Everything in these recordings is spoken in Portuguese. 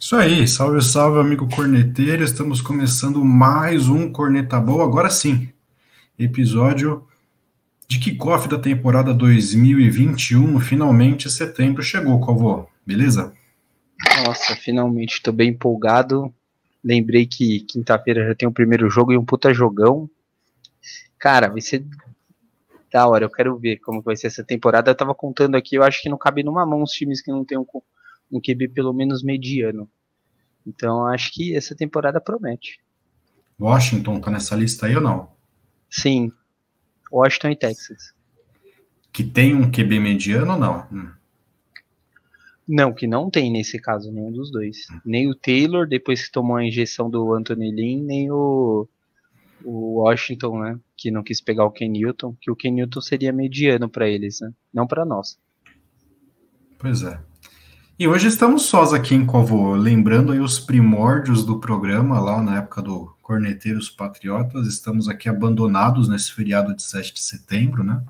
Isso aí, salve, salve, amigo corneteiro. Estamos começando mais um Corneta Boa, agora sim. Episódio de kickoff da temporada 2021. Finalmente setembro chegou, Calvô. Beleza? Nossa, finalmente tô bem empolgado. Lembrei que quinta-feira já tem o primeiro jogo e um puta jogão. Cara, vai ser da hora. Eu quero ver como vai ser essa temporada. Eu tava contando aqui, eu acho que não cabe numa mão os times que não tem um um QB pelo menos mediano. Então acho que essa temporada promete. Washington tá nessa lista aí ou não? Sim. Washington e Texas. Que tem um QB mediano ou não? Hum. Não, que não tem nesse caso nenhum dos dois. Hum. Nem o Taylor, depois que tomou a injeção do Anthony Lynn, nem o, o Washington, né? Que não quis pegar o Ken Newton, que o Ken Newton seria mediano para eles, né? Não para nós. Pois é. E hoje estamos sós aqui em Covo, lembrando aí os primórdios do programa, lá na época do Corneteiros Patriotas, estamos aqui abandonados nesse feriado de 7 de setembro, né?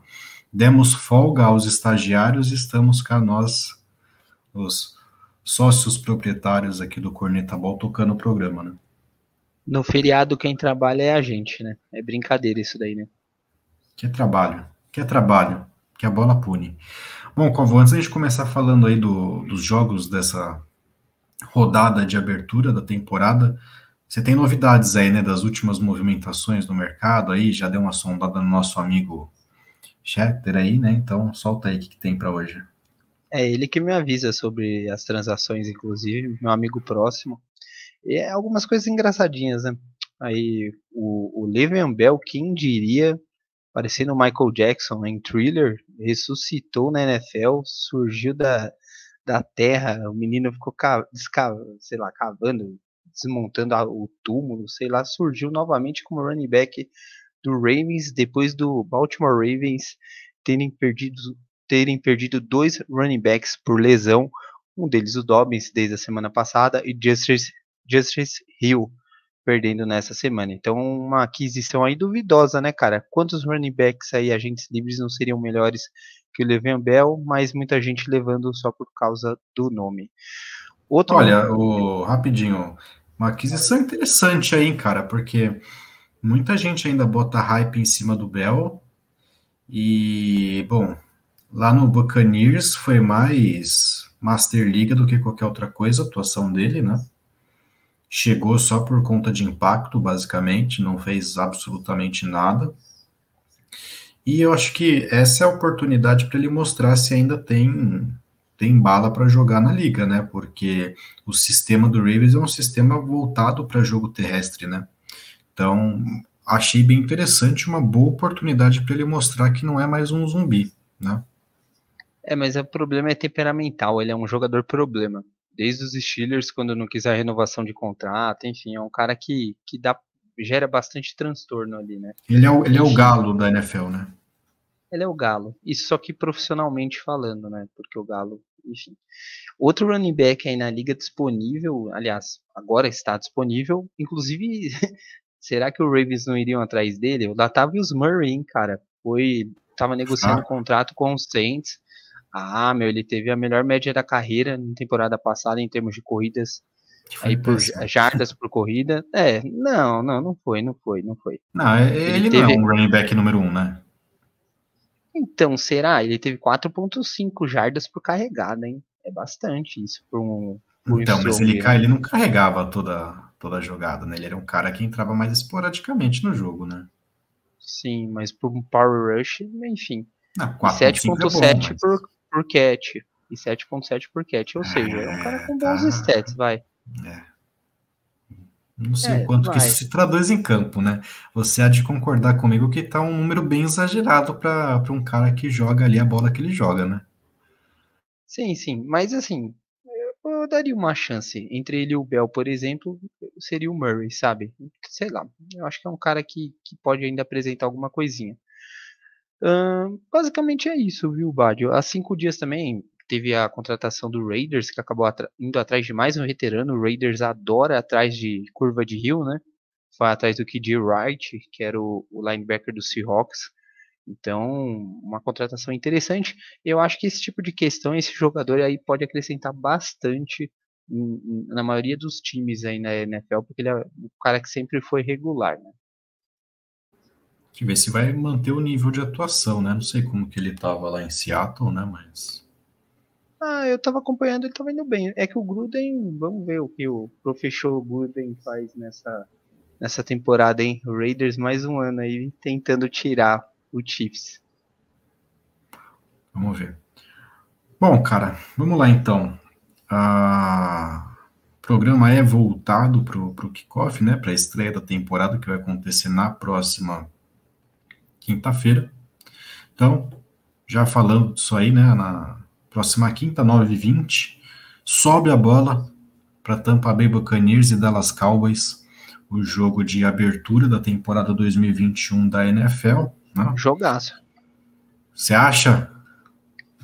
Demos folga aos estagiários e estamos cá nós, os sócios proprietários aqui do Corneta Ball, tocando o programa, né? No feriado quem trabalha é a gente, né? É brincadeira isso daí, né? Que é trabalho, que é trabalho, que a bola pune. Bom, Covo, antes da gente começar falando aí do, dos jogos dessa rodada de abertura da temporada, você tem novidades aí, né, das últimas movimentações no mercado aí, já deu uma sondada no nosso amigo Schechter aí, né, então solta aí o que, que tem para hoje. É ele que me avisa sobre as transações, inclusive, meu amigo próximo, e é algumas coisas engraçadinhas, né, aí o, o Le'Veon Bell, quem diria, parecendo o Michael Jackson em Thriller, ressuscitou na NFL, surgiu da, da terra, o menino ficou, sei lá, cavando, desmontando o túmulo, sei lá, surgiu novamente como running back do Ravens, depois do Baltimore Ravens terem perdido, terem perdido dois running backs por lesão, um deles o Dobbins desde a semana passada e Justice, Justice Hill perdendo nessa semana. Então, uma aquisição aí duvidosa, né, cara? Quantos running backs aí, agentes livres, não seriam melhores que o Le'Veon Bell, mas muita gente levando só por causa do nome. Outro Olha, nome... o, rapidinho, uma aquisição interessante aí, cara, porque muita gente ainda bota hype em cima do Bell e, bom, lá no Buccaneers foi mais Master Liga do que qualquer outra coisa a atuação dele, né? Chegou só por conta de impacto, basicamente, não fez absolutamente nada. E eu acho que essa é a oportunidade para ele mostrar se ainda tem tem bala para jogar na liga, né? Porque o sistema do Ravens é um sistema voltado para jogo terrestre, né? Então, achei bem interessante, uma boa oportunidade para ele mostrar que não é mais um zumbi, né? É, mas o problema é temperamental, ele é um jogador problema desde os Steelers, quando não quiser renovação de contrato, enfim, é um cara que, que dá, gera bastante transtorno ali, né? Ele é o, ele é o galo da NFL, né? Ele é o galo, isso só que profissionalmente falando, né? Porque o galo, enfim. Outro running back aí na liga disponível, aliás, agora está disponível, inclusive, será que o Ravens não iriam atrás dele? O Latavius Murray, hein, cara, foi, tava negociando ah. um contrato com os Saints, ah, meu, ele teve a melhor média da carreira na temporada passada em termos de corridas. Aí por jardas por corrida. É, não, não, não foi, não foi, não foi. Não, é, ele, ele teve... não é um running back número um, né? Então, será? Ele teve 4.5 jardas por carregada, hein? É bastante isso por um. Por então, mas ele, ele não carregava toda, toda a jogada, né? Ele era um cara que entrava mais esporadicamente no jogo, né? Sim, mas por um power rush, enfim. 7.7 é por, por catch e 7.7 por catch, ou seja, é um cara com bons tá. stats, vai. É. Não sei é, o quanto vai. que isso se traduz em campo, né? Você há de concordar comigo que tá um número bem exagerado para um cara que joga ali a bola que ele joga, né? Sim, sim, mas assim, eu daria uma chance. Entre ele e o Bell, por exemplo, seria o Murray, sabe? Sei lá, eu acho que é um cara que, que pode ainda apresentar alguma coisinha basicamente é isso, viu, Badio? Há cinco dias também teve a contratação do Raiders, que acabou indo atrás de mais um veterano. O Raiders adora atrás de curva de rio, né? Foi atrás do KD Wright, que era o, o linebacker do Seahawks. Então, uma contratação interessante. Eu acho que esse tipo de questão, esse jogador aí pode acrescentar bastante na maioria dos times aí na NFL, porque ele é um cara que sempre foi regular, né? Que ver se vai manter o nível de atuação, né? Não sei como que ele tava lá em Seattle, né? Mas. Ah, eu tava acompanhando, ele tava indo bem. É que o Gruden, vamos ver o que o professor Gruden faz nessa, nessa temporada, hein? O Raiders mais um ano aí tentando tirar o Chiefs. Vamos ver. Bom, cara, vamos lá então. Ah, o programa é voltado para o kickoff, né? Para a estreia da temporada que vai acontecer na próxima quinta-feira. Então, já falando disso aí, né? Na próxima quinta, 9h20, sobe a bola para Tampa Bay Buccaneers e Dallas Cowboys, o jogo de abertura da temporada 2021 da NFL. Né? Jogaço. Você acha?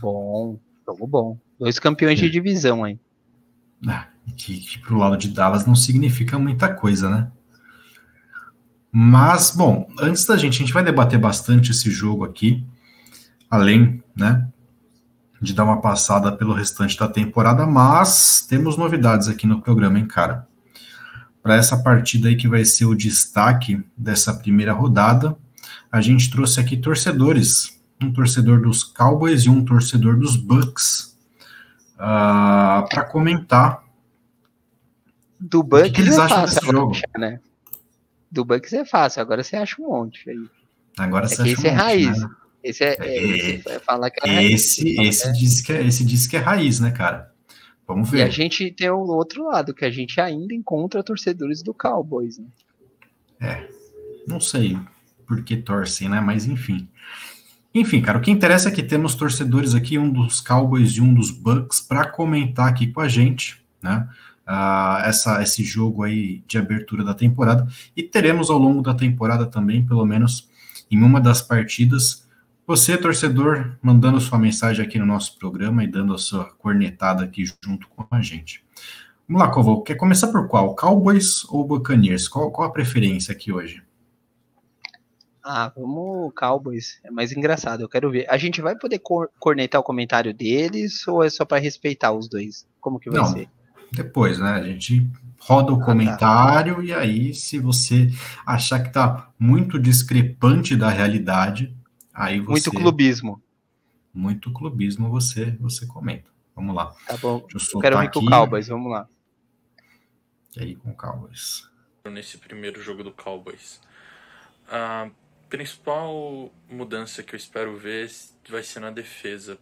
Bom, jogo bom. Dois campeões de divisão aí. Ah, que, que pro lado de Dallas não significa muita coisa, né? Mas, bom, antes da gente, a gente vai debater bastante esse jogo aqui, além, né, de dar uma passada pelo restante da temporada, mas temos novidades aqui no programa, hein, cara? Para essa partida aí que vai ser o destaque dessa primeira rodada, a gente trouxe aqui torcedores, um torcedor dos Cowboys e um torcedor dos Bucks, uh, ah, para comentar do Bucks o que, eles acham desse jogo. Achar, né? Do Bucks é fácil, agora você acha um monte aí. Agora é você acha esse um é monte, raiz. Né? Esse é, é, esse é falar que é esse, raiz. Esse, diz que é, esse diz que é raiz, né, cara? Vamos ver. E a gente tem o outro lado, que a gente ainda encontra torcedores do Cowboys, né? É, não sei por que torcem, né? Mas enfim. Enfim, cara, o que interessa é que temos torcedores aqui, um dos Cowboys e um dos Bucks, para comentar aqui com a gente, né? Uh, essa, esse jogo aí de abertura da temporada. E teremos ao longo da temporada também, pelo menos em uma das partidas, você, torcedor, mandando sua mensagem aqui no nosso programa e dando a sua cornetada aqui junto com a gente. Vamos lá, Covô, quer começar por qual? Cowboys ou Buccaneers? Qual, qual a preferência aqui hoje? Ah, vamos Cowboys. É mais engraçado, eu quero ver. A gente vai poder cor cornetar o comentário deles ou é só para respeitar os dois? Como que vai Não, ser? Depois, né? A gente roda o ah, tá. comentário tá. e aí, se você achar que tá muito discrepante da realidade, aí você. Muito clubismo. Muito clubismo, você, você comenta. Vamos lá. Tá bom. eu, eu quero ir com o Cowboys, vamos lá. E aí com o Cowboys. Nesse primeiro jogo do Cowboys. A principal mudança que eu espero ver vai ser na defesa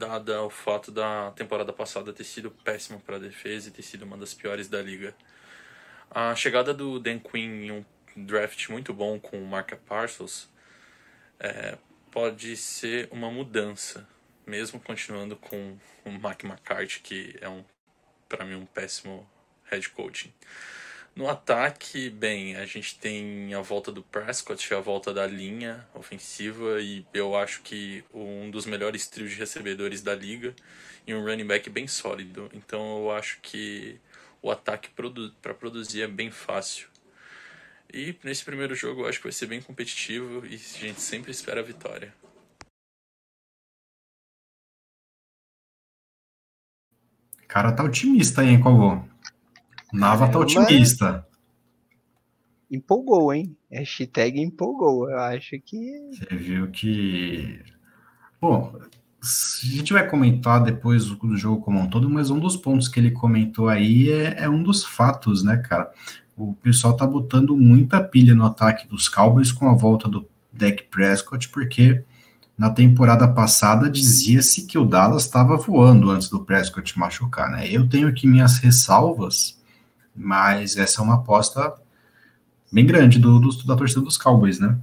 dada o fato da temporada passada ter sido péssima para a defesa e ter sido uma das piores da liga. A chegada do Dan Quinn em um draft muito bom com o Marca Parsons é, pode ser uma mudança, mesmo continuando com o Mike McCarthy, que é um para mim um péssimo head coaching. No ataque, bem, a gente tem a volta do Prescott, a volta da linha ofensiva e eu acho que um dos melhores trios de recebedores da liga e um running back bem sólido. Então eu acho que o ataque para produzir é bem fácil. E nesse primeiro jogo eu acho que vai ser bem competitivo e a gente sempre espera a vitória. Cara, tá otimista aí, hein, Covô? Nava tá otimista. Empolgou, hein? Hashtag empolgou. Eu acho que. Você viu que. Bom, a gente vai comentar depois do jogo como um todo, mas um dos pontos que ele comentou aí é, é um dos fatos, né, cara? O pessoal tá botando muita pilha no ataque dos Cowboys com a volta do Dak Prescott, porque na temporada passada dizia-se que o Dallas estava voando antes do Prescott machucar, né? Eu tenho aqui minhas ressalvas mas essa é uma aposta bem grande do, do, da torcida dos Cowboys, né?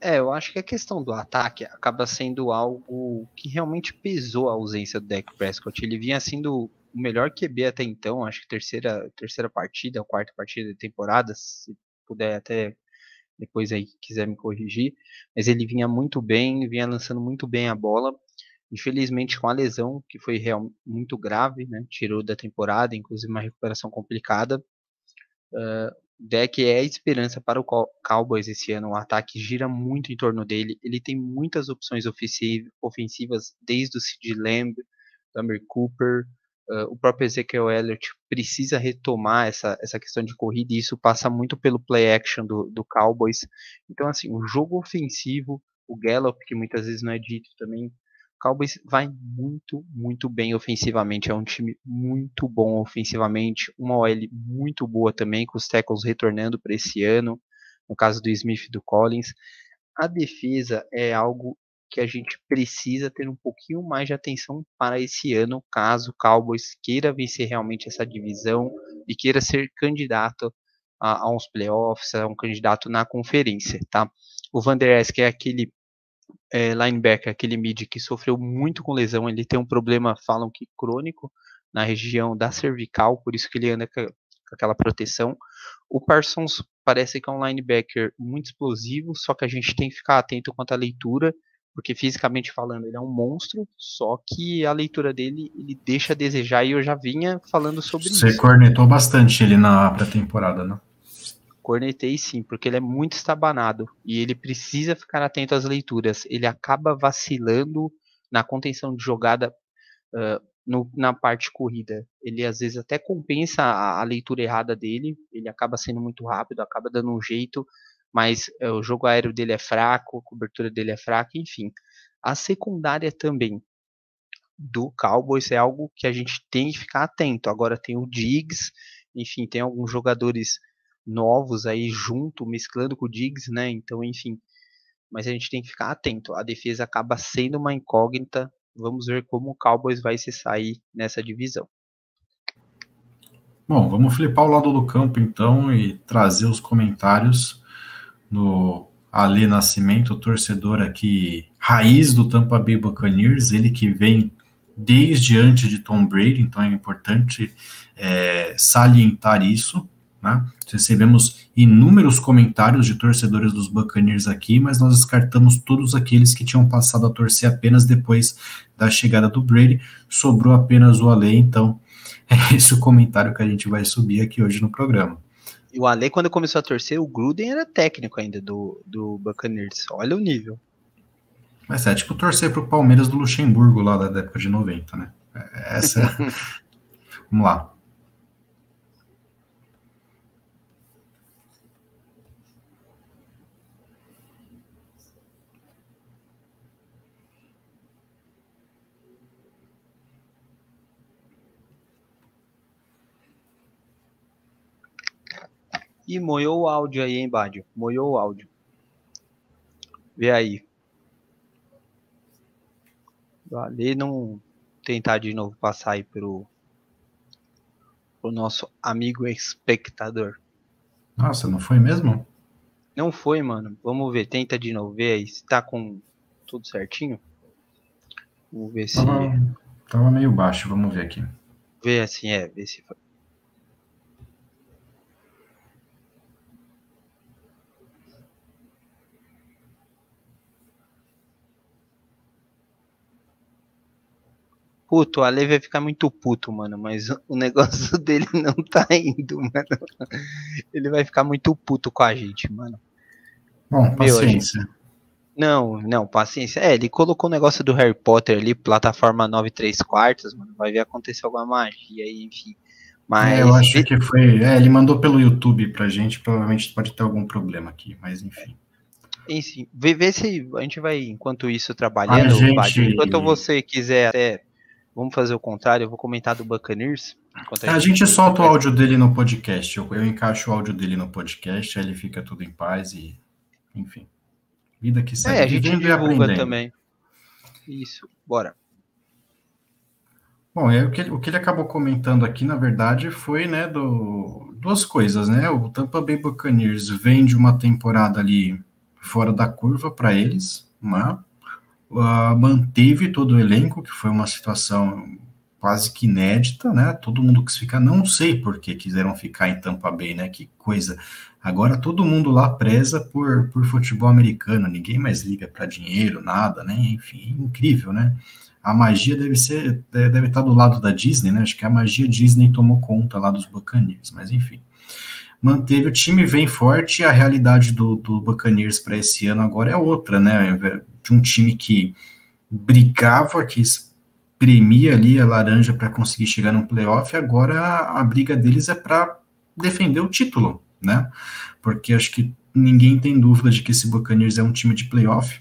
É, eu acho que a questão do ataque acaba sendo algo que realmente pesou a ausência do Dak Prescott. Ele vinha sendo o melhor QB até então, acho que terceira, terceira partida, quarta partida da temporada, se puder até depois aí quiser me corrigir, mas ele vinha muito bem, vinha lançando muito bem a bola, Infelizmente, com a lesão, que foi real, muito grave, né? tirou da temporada, inclusive uma recuperação complicada. Uh, Deck é a esperança para o Cowboys esse ano. O ataque gira muito em torno dele. Ele tem muitas opções ofensivas, desde o Sid Lamb, Amir Cooper, uh, o próprio Ezekiel Elliott precisa retomar essa, essa questão de corrida e isso passa muito pelo play action do, do Cowboys. Então, assim, o jogo ofensivo, o Gallup, que muitas vezes não é dito também, Cowboys vai muito, muito bem ofensivamente. É um time muito bom ofensivamente. Uma OL muito boa também, com os tackles retornando para esse ano. No caso do Smith e do Collins. A defesa é algo que a gente precisa ter um pouquinho mais de atenção para esse ano, caso o Cowboys queira vencer realmente essa divisão e queira ser candidato a, a uns playoffs, a um candidato na conferência, tá? O Van Der Esk é aquele é, linebacker, aquele mid que sofreu muito com lesão, ele tem um problema, falam que crônico, na região da cervical, por isso que ele anda com, aquela proteção. O Parsons parece que é um linebacker muito explosivo, só que a gente tem que ficar atento quanto à leitura, porque fisicamente falando ele é um monstro, só que a leitura dele ele deixa a desejar e eu já vinha falando sobre Você isso. Você cornetou bastante ele na pré-temporada, né? Cornetei sim, porque ele é muito estabanado e ele precisa ficar atento às leituras. Ele acaba vacilando na contenção de jogada uh, no, na parte corrida. Ele às vezes até compensa a, a, leitura errada dele, ele acaba sendo muito rápido, acaba dando um jeito, mas uh, o jogo aéreo dele é fraco, a cobertura dele é fraca, enfim. A secundária também do Cowboys é algo que a gente tem que ficar atento. Agora tem o Diggs, enfim, tem alguns jogadores novos aí junto, mesclando com o Diggs, né? Então, enfim. Mas a gente tem que ficar atento. A defesa acaba sendo uma incógnita. Vamos ver como o Cowboys vai se sair nessa divisão. Bom, vamos flipar o lado do campo então e trazer os comentários no Ali Nascimento, torcedor aqui, raiz do Tampa Bay Buccaneers, ele que vem desde antes de Tom Brady, então é importante é, salientar isso. Né? Recebemos inúmeros comentários de torcedores dos Buccaneers aqui, mas nós descartamos todos aqueles que tinham passado a torcer apenas depois da chegada do Brady. Sobrou apenas o Ale, então é esse o comentário que a gente vai subir aqui hoje no programa. E o Ale, quando começou a torcer, o Gruden era técnico ainda do, do Buccaneers. Olha o nível. Mas é tipo torcer para o Palmeiras do Luxemburgo lá da década de 90, né? É, essa. É Vamos lá. Ih, moiou o áudio aí, hein, Badio? Moiou o áudio. Vê aí. Vale não tentar de novo passar aí pro, pro nosso amigo espectador. Nossa, não foi mesmo? Não foi, mano. Vamos ver, tenta de novo. Vê aí se tá com tudo certinho. Vamos ver se. Tava, tava meio baixo, vamos ver aqui. Vê assim, é, vê se foi. Puto, o Ale vai ficar muito puto, mano, mas o negócio dele não tá indo, mano. Ele vai ficar muito puto com a gente, mano. Bom, paciência. Meu, não, não, paciência. É, ele colocou o negócio do Harry Potter ali, plataforma 9 3 quartos, mano. Vai ver acontecer alguma magia aí, enfim. Mas. É, eu acho que foi. É, ele mandou pelo YouTube pra gente, provavelmente pode ter algum problema aqui, mas enfim. Enfim, vê, vê se a gente vai, enquanto isso, trabalhando, gente... enquanto você quiser até Vamos fazer o contrário, eu vou comentar do Buccaneers. A, a, gente, solta o áudio dele no podcast. Eu, eu encaixo o áudio dele no podcast, aí ele fica tudo em paz e. Enfim. Vida que segue. É, a gente divulga também. Isso, bora. Bom, é, o, que, o que ele acabou comentando aqui, na verdade, foi né, do, duas coisas, né? O Tampa Bay Buccaneers vem de uma temporada ali fora da curva para eles, né? Uh, manteve todo o elenco, que foi uma situação quase que inédita, né? Todo mundo quis ficar, não sei por que quiseram ficar em Tampa Bay, né? Que coisa. Agora todo mundo lá preza por, por futebol americano, ninguém mais liga para dinheiro, nada, né? Enfim, incrível, né? A magia deve ser, deve estar do lado da Disney, né? Acho que a magia Disney tomou conta lá dos Buccaneers, mas enfim. manteve o time, vem forte, a realidade do, do Buccaneers para esse ano agora é outra, né? De um time que brigava, que espremia ali a laranja para conseguir chegar no playoff, agora a, a briga deles é para defender o título, né? Porque acho que ninguém tem dúvida de que esse Buccaneers é um time de playoff.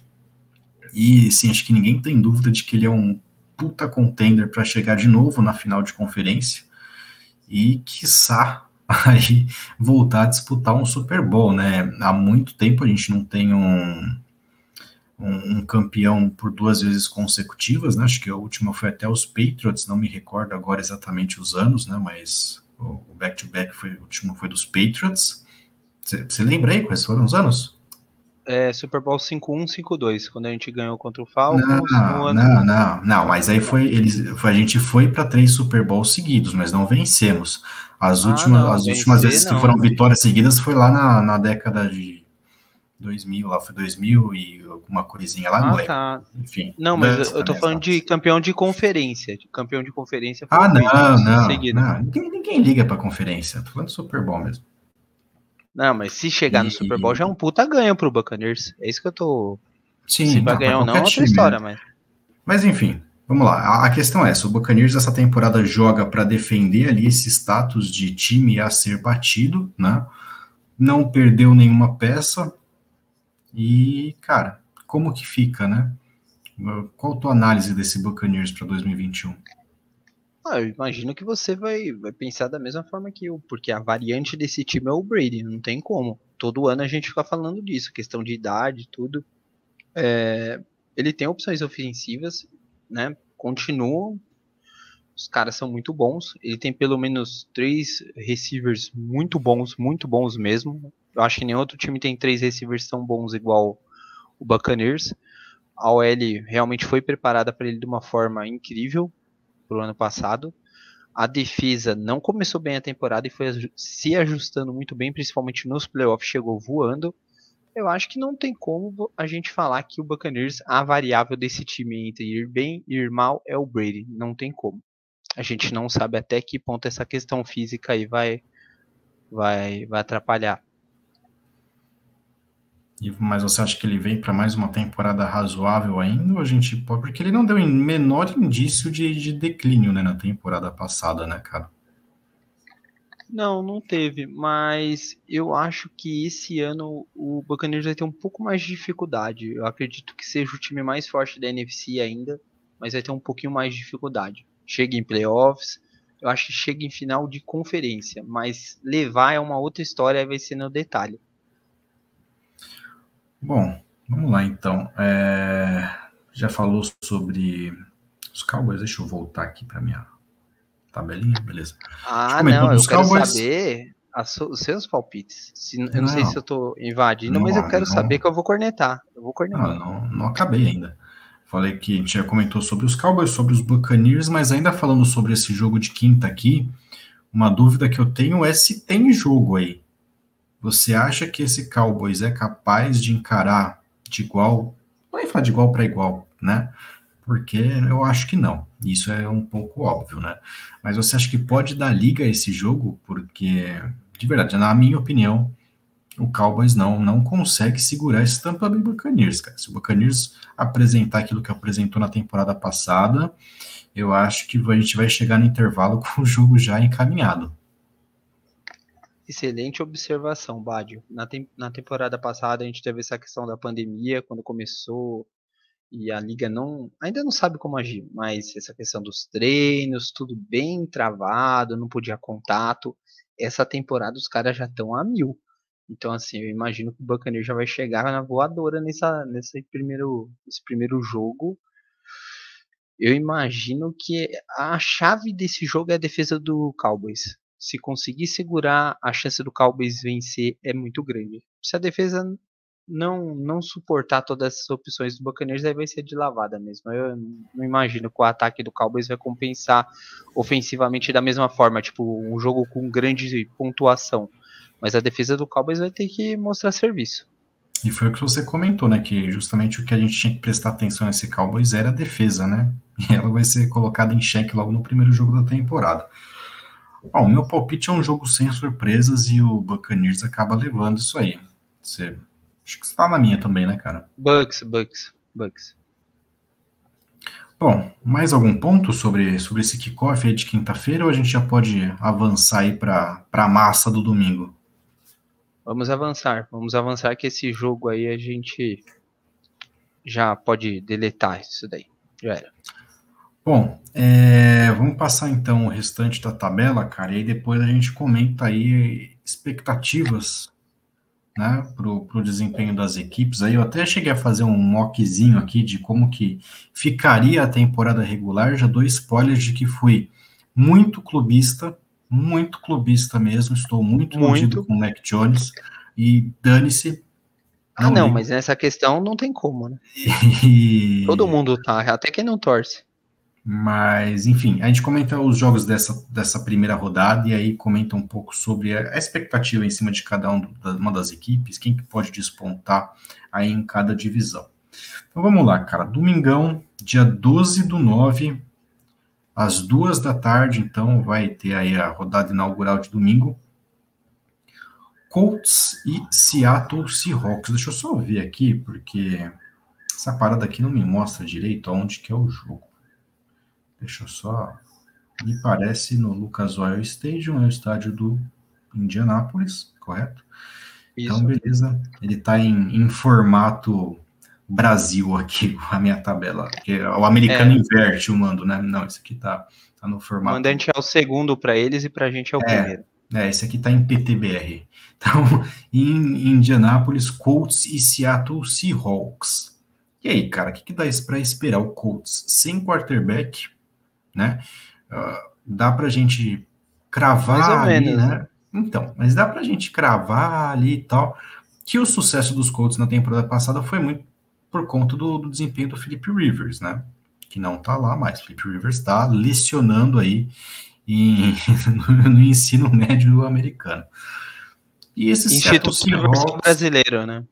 E sim, acho que ninguém tem dúvida de que ele é um puta contender para chegar de novo na final de conferência e quiçá aí voltar a disputar um Super Bowl, né? Há muito tempo a gente não tem um, um, um, campeão por duas vezes consecutivas, né? Acho que a última foi até os Patriots, não me recordo agora exatamente os anos, né? Mas o back-to-back -back foi o último foi dos Patriots. Você lembra aí quais foram os anos? É, Super Bowl 5-1, 5-2, quando a gente ganhou contra o Falcons. Não, ano... não, não, não, mas aí foi, eles, foi, a gente foi para três Super Bowls seguidos, mas não vencemos. As ah, últimas, não, as últimas vezes não. que foram vitórias seguidas foi lá na, na década de 2000, lá foi 2000 e alguma coisinha lá, ah, não tá. Enfim. Não, mas eu tô falando de campeão de conferência. De campeão de conferência. Ah, não, não, não. Ninguém, ninguém liga pra conferência. Tô falando de Super Bowl mesmo. Não, mas se chegar e... no Super Bowl já é um puta ganho pro Buccaneers. É isso que eu tô. Sim, se vai ganhar ou não é outra história, mas. Mas enfim, vamos lá. A, questão é essa: o Buccaneers essa temporada joga para defender ali esse status de time a ser batido, né? Não perdeu nenhuma peça. E, cara, como que fica, né? Qual a tua análise desse Buccaneers para 2021? Ah, eu imagino que você vai, vai pensar da mesma forma que eu, porque a variante desse time é o Brady, não tem como. Todo ano a gente fica falando disso, questão de idade, tudo. É, ele tem opções ofensivas, né? Continuam. Os caras são muito bons. Ele tem pelo menos três receivers muito bons, muito bons mesmo. Eu acho que nenhum outro time tem três receivers tão bons igual o Buccaneers. A OL realmente foi preparada para ele de uma forma incrível pro ano passado. A defesa não começou bem a temporada e foi se ajustando muito bem, principalmente nos playoffs, chegou voando. Eu acho que não tem como a gente falar que o Buccaneers, a variável desse time entre ir bem e ir mal é o Brady. Não tem como. A gente não sabe até que ponto essa questão física aí vai, vai, vai atrapalhar. Mas você acha que ele vem para mais uma temporada razoável ainda? Ou a gente pode. Porque ele não deu menor indício de, de declínio né, na temporada passada, né, cara? Não, não teve, mas eu acho que esse ano o Buccaneers vai ter um pouco mais de dificuldade. Eu acredito que seja o time mais forte da NFC ainda, mas vai ter um pouquinho mais de dificuldade. Chega em playoffs, eu acho que chega em final de conferência, mas levar é uma outra história, vai ser no detalhe. Bom, vamos lá então. É, já falou sobre os Cowboys, deixa eu voltar aqui para minha tabelinha, beleza. Ah, não, eu quero Cowboys. saber os seus palpites. Se, eu não, não, sei se eu tô invadindo, não, mas eu quero não, saber que eu vou cornetar. Eu vou cornetar. Não, não, acabei ainda. Falei que a gente já comentou sobre os Cowboys, sobre os Buccaneers, mas ainda falando sobre esse jogo de quinta aqui, uma dúvida que eu tenho é se tem jogo aí. Você acha que esse Cowboys é capaz de encarar de igual, não é falar de igual para igual, né? Porque eu acho que não. Isso é um pouco óbvio, né? Mas você acha que pode dar liga a esse jogo? Porque, de verdade, na minha opinião, o Cowboys não, não consegue segurar esse Tampa Bay Buccaneers, cara. Se o Buccaneers apresentar aquilo que apresentou na temporada passada, eu acho que a gente vai chegar no intervalo com o jogo já encaminhado. Excelente observação, Bádio. Na, na temporada passada a gente teve essa questão da pandemia, quando começou e a liga não ainda não sabe como agir, mas essa questão dos treinos, tudo bem travado, não podia contato. Essa temporada os caras já estão a mil. Então, assim, eu imagino que o Buccaneers já vai chegar na voadora nessa, nesse, primeiro, nesse primeiro jogo. Eu imagino que a chave desse jogo é a defesa do Cowboys se conseguir segurar, a chance do Cowboys vencer é muito grande. Se a defesa não não suportar todas essas opções do Buccaneers, aí vai ser de lavada mesmo. Eu não imagino que o ataque do Cowboys vai compensar ofensivamente da mesma forma, tipo um jogo com grande pontuação. Mas a defesa do Cowboys vai ter que mostrar serviço. E foi o que você comentou, né? Que justamente o que a gente tinha que prestar atenção nesse Cowboys era a defesa, né? E ela vai ser colocada em xeque logo no primeiro jogo da temporada. Bom, o meu palpite é um jogo sem surpresas e o Buccaneers acaba levando isso aí. Você, acho que você tá na minha também, né, cara? Bucks, Bucks, Bucks. Bom, mais algum ponto sobre, sobre esse kickoff aí de quinta-feira ou a gente já pode avançar aí para a massa do domingo? Vamos avançar, vamos avançar que esse jogo aí a gente já pode deletar isso daí. Já era. Bom, é, vamos passar então o restante da tabela, cara, e aí depois a gente comenta aí expectativas né, para o desempenho das equipes. Aí eu até cheguei a fazer um mockzinho aqui de como que ficaria a temporada regular. Já dou spoilers de que fui muito clubista, muito clubista mesmo. Estou muito iludido com o Mac Jones e dane-se. Ah, não, mas nessa questão não tem como, né? E... Todo mundo tá, até quem não torce. Mas, enfim, a gente comenta os jogos dessa, dessa primeira rodada e aí comenta um pouco sobre a expectativa em cima de cada um, uma das equipes, quem que pode despontar aí em cada divisão. Então vamos lá, cara. Domingão, dia 12 do 9, às duas da tarde, então vai ter aí a rodada inaugural de domingo. Colts e Seattle Seahawks. Deixa eu só ver aqui, porque essa parada aqui não me mostra direito aonde que é o jogo. Deixa eu só. Me parece no Lucas Oil Stadium, é o estádio do Indianápolis, correto? Isso. Então, beleza. Ele está em, em, formato Brasil aqui, a minha tabela. Porque o americano é. inverte o mando, né? Não, esse aqui tá, tá no formato. O mandante é o segundo para eles e para a gente é o é, primeiro. É, esse aqui tá em PTBR. Então, em Indianápolis, Colts e Seattle Seahawks. E aí, cara, o que, que dá para esperar o Colts sem quarterback? Né? Uh, dá para a gente cravar ali, menos, né? Então, mas dá para a gente cravar ali e tal que o sucesso dos Colts na temporada passada foi muito por conta do, do desempenho do Felipe Rivers, né? Que não tá lá mais. Felipe Rivers está lecionando aí em, no, no, ensino médio americano. E esse Instituto Seahawks, brasileiro, né?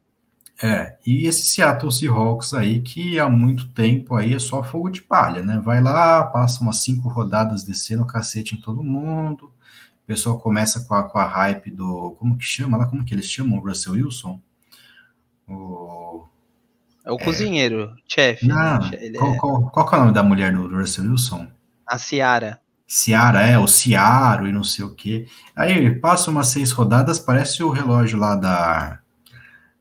É, e esse Seattle Seahawks aí, que há muito tempo aí é só fogo de palha, né? Vai lá, passa umas cinco rodadas descendo o cacete em todo mundo, o pessoal começa com a, com a hype do. Como que chama lá? Como que eles chamam? O Russell Wilson? O. É o é, cozinheiro, chefe. Não, né? qual, é... qual, qual é o nome da mulher do Russell Wilson? A Ciara. Ciara, é, o Ciaro e não sei o quê. Aí passa umas seis rodadas, parece o relógio lá da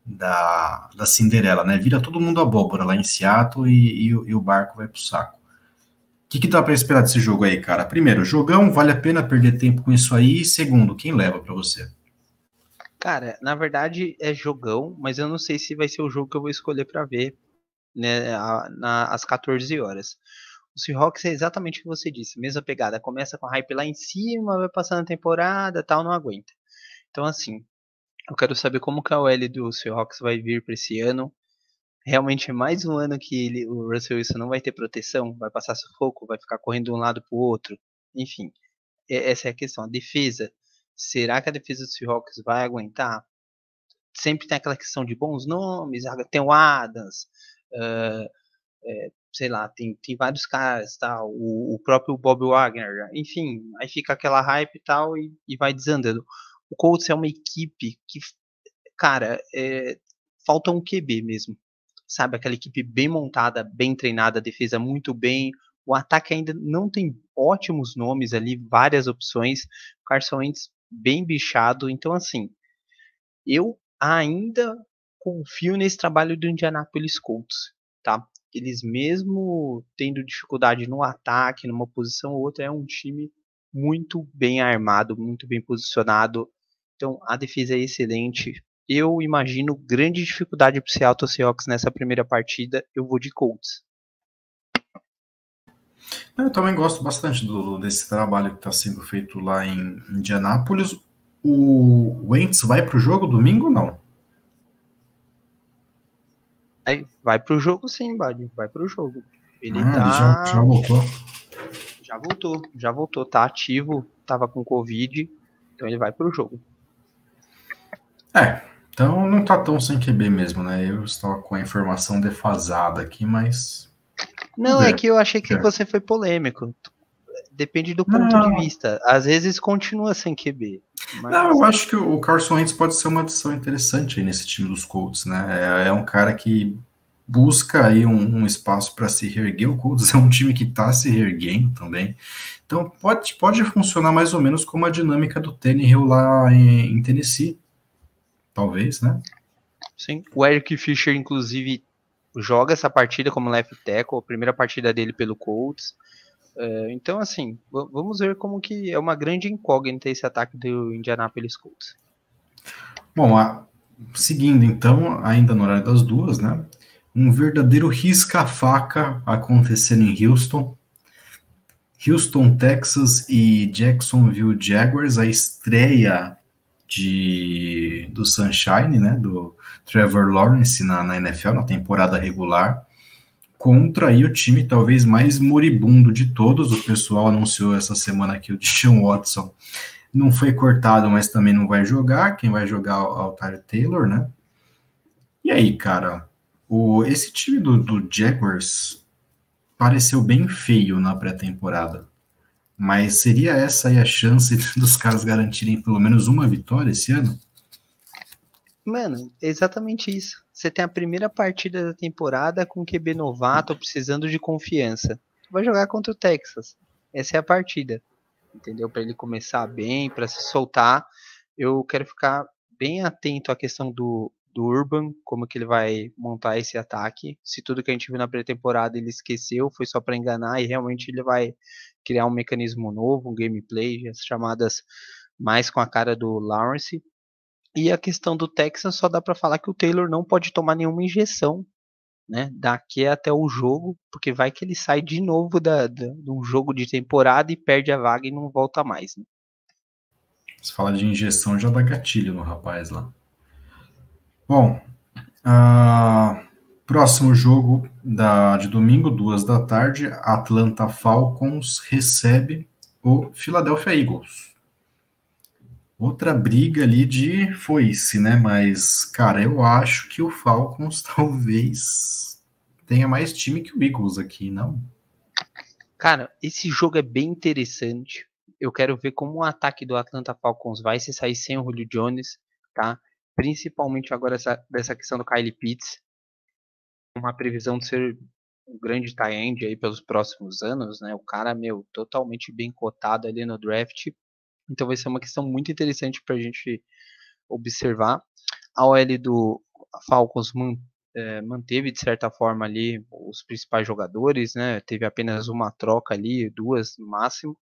da, da Cinderela, né? Vira todo mundo abóbora lá em Seattle e, e, e o barco vai pro saco. O que, que dá para esperar desse jogo aí, cara? Primeiro, jogão, vale a pena perder tempo com isso aí? E segundo, quem leva para você? Cara, na verdade é jogão, mas eu não sei se vai ser o jogo que eu vou escolher para ver né, a, na, às 14 horas. O Seahawks é exatamente o que você disse, mesma pegada. Começa com hype lá em cima, vai passando a temporada tal, não aguenta. Então, assim, eu quero saber como que a OL do Seahawks vai vir para esse ano. Realmente é mais um ano que ele, o Russell Wilson não vai ter proteção, vai passar sufoco, vai ficar correndo de um lado para o outro. Enfim, essa é a questão. A defesa, será que a defesa do Seahawks vai aguentar? Sempre tem aquela questão de bons nomes, tem o Adams, uh, é, sei lá, tem, tem vários caras, tal, o, o próprio Bob Wagner, enfim, aí fica aquela hype e tal e vai desandando. O Colts é uma equipe que, cara, é, falta um QB mesmo. Sabe, aquela equipe bem montada, bem treinada, defesa muito bem. O ataque ainda não tem ótimos nomes ali, várias opções. O Carson Wentz bem bichado. Então, assim, eu ainda confio nesse trabalho do Indianapolis Colts, tá? Eles mesmo tendo dificuldade no ataque, numa posição ou outra, é um time muito bem armado, muito bem posicionado. Então, a defesa é excelente. Eu imagino grande dificuldade para o Seattle Seahawks nessa primeira partida. Eu vou de Colts. Eu também gosto bastante do, desse trabalho que está sendo feito lá em Indianápolis. O Wentz vai para o jogo domingo ou não? Vai, vai para o jogo sim, Bad. Vai para o jogo. Ele, ah, tá... ele já, já voltou. Já voltou, já voltou. Tá ativo, tava com Covid, então ele vai para o jogo. É, então não tá tão sem QB mesmo, né? Eu estava com a informação defasada aqui, mas. Não, é, é que eu achei que é. você foi polêmico. depende do ponto não. de vista. Às vezes continua sem QB. Mas... Não, eu acho que o Carson Wentz pode ser uma adição interessante aí nesse time dos Colts, né? É, é um cara que busca aí um, um espaço para se reerguer. O Colts é um time que está se reerguendo também. Então pode, pode funcionar mais ou menos como a dinâmica do Tannehill lá em, em Tennessee. Talvez, né? Sim. O Eric Fischer, inclusive, joga essa partida como left tackle, a primeira partida dele pelo Colts. É, então, assim, vamos ver como que é uma grande incógnita esse ataque do Indianapolis Colts. Bom, a, seguindo então, ainda no horário das duas, né? Um verdadeiro risca-faca acontecendo em Houston. Houston, Texas e Jacksonville Jaguars, a estreia de, do Sunshine, né, do Trevor Lawrence na, na NFL, na temporada regular, contra o time talvez mais moribundo de todos. O pessoal anunciou essa semana que o Deshaun Watson não foi cortado, mas também não vai jogar. Quem vai jogar é o Altar Taylor, né? E aí, cara, o, esse time do, do Jaguars pareceu bem feio na pré-temporada. Mas seria essa aí a chance dos caras garantirem pelo menos uma vitória esse ano? Mano, exatamente isso. Você tem a primeira partida da temporada com QB novato precisando de confiança. Vai jogar contra o Texas. Essa é a partida. Entendeu? Para ele começar bem, para se soltar. Eu quero ficar bem atento à questão do, do Urban, como que ele vai montar esse ataque. Se tudo que a gente viu na pré-temporada ele esqueceu, foi só para enganar e realmente ele vai criar um mecanismo novo, um gameplay, as chamadas mais com a cara do Lawrence. E a questão do Texas só dá para falar que o Taylor não pode tomar nenhuma injeção, né, daqui até o jogo, porque vai que ele sai de novo da, da, do jogo de temporada e perde a vaga e não volta mais. Né? Você fala de injeção já dá gatilho no rapaz lá. Bom, uh, próximo jogo da, de domingo, duas da tarde, Atlanta Falcons recebe o Philadelphia Eagles. Outra briga ali de foice, né? Mas, cara, eu acho que o Falcons talvez tenha mais time que o Eagles aqui, não? Cara, esse jogo é bem interessante. Eu quero ver como o ataque do Atlanta Falcons vai se sair sem o Julio Jones, tá? principalmente agora essa, dessa questão do Kyle Pitts, uma previsão de ser um grande tie-end aí pelos próximos anos, né? O cara, meu, totalmente bem cotado ali no draft. Então vai ser uma questão muito interessante para a gente observar. A OL do Falcons é, manteve de certa forma ali os principais jogadores, né? Teve apenas uma troca ali, duas no máximo.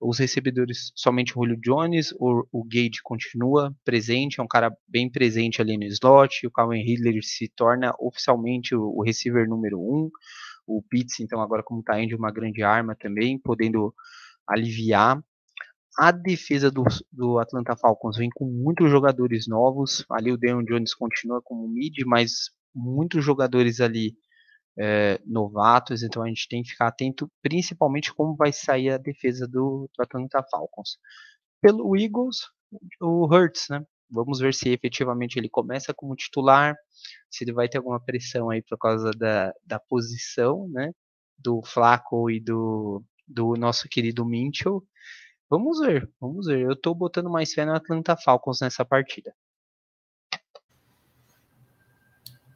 Os recebedores, somente o Julio Jones, o, o Gage continua presente, é um cara bem presente ali no slot, o Calvin Ridley se torna oficialmente o, o receiver número um, o Pitts, então, agora como está indo uma grande arma também, podendo aliviar. A defesa do, do Atlanta Falcons vem com muitos jogadores novos, ali o Deion Jones continua como mid, mas muitos jogadores ali é, novatos, então a gente tem que ficar atento principalmente como vai sair a defesa do, do Atlanta Falcons. Pelo Eagles, o Hurts, né? Vamos ver se efetivamente ele começa como titular, se ele vai ter alguma pressão aí por causa da, da posição, né? Do Flaco e do, do nosso querido Minchel. Vamos ver, vamos ver. Eu tô botando mais fé no Atlanta Falcons nessa partida.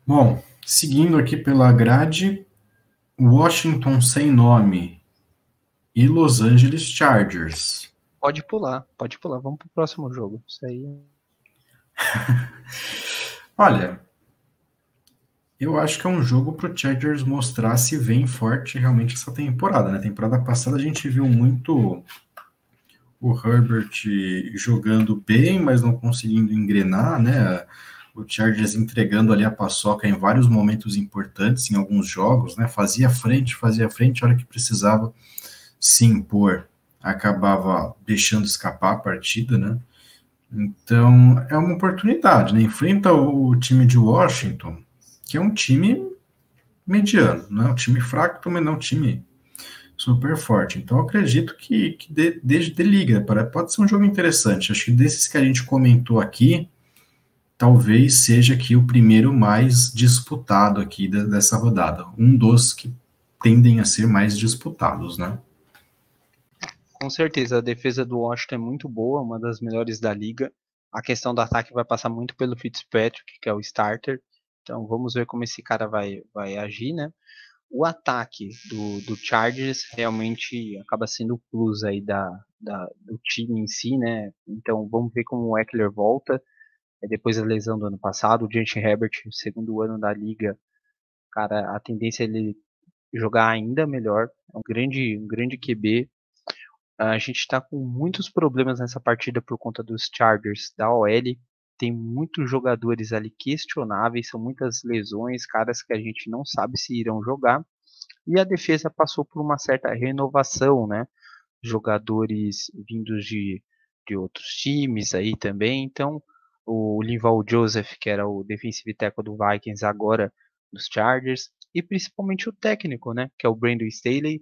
Bom, Seguindo aqui pela grade, Washington sem nome e Los Angeles Chargers. Pode pular, pode pular. Vamos pro próximo jogo. Isso aí. Olha, eu acho que é um jogo para o Chargers mostrar se vem forte realmente essa temporada. Na né? temporada passada a gente viu muito o Herbert jogando bem, mas não conseguindo engrenar, né? O Chargers entregando ali a paçoca em vários momentos importantes em alguns jogos, né? Fazia frente, fazia frente, a hora que precisava se impor, acabava deixando escapar a partida, né? Então é uma oportunidade, né? Enfrenta o time de Washington, que é um time mediano, não é um time fraco, também não é um time super forte. Então acredito que, que de liga, pode ser um jogo interessante. Acho que desses que a gente comentou aqui, talvez seja aqui o primeiro mais disputado aqui dessa rodada, um dos que tendem a ser mais disputados, né? Com certeza, a defesa do Washington é muito boa, uma das melhores da liga. A questão do ataque vai passar muito pelo Fitzpatrick, que é o starter. Então vamos ver como esse cara vai, vai agir, né? O ataque do, do Chargers realmente acaba sendo o plus aí da, da, do time em si, né? Então vamos ver como o Eckler volta. É, depois da lesão do ano passado, o Justin Herbert, segundo ano da liga, cara, a tendência é ele jogar ainda melhor. É um grande, um grande QB. A gente está com muitos problemas nessa partida por conta dos Chargers da OL. Tem muitos jogadores ali questionáveis, são muitas lesões, caras que a gente não sabe se irão jogar. E a defesa passou por uma certa renovação, né? Jogadores vindos de, de outros times aí também. Então, o Linval Joseph, que era o defensive tackle do Vikings, agora dos Chargers e principalmente o técnico, né, que é o Brandon Staley,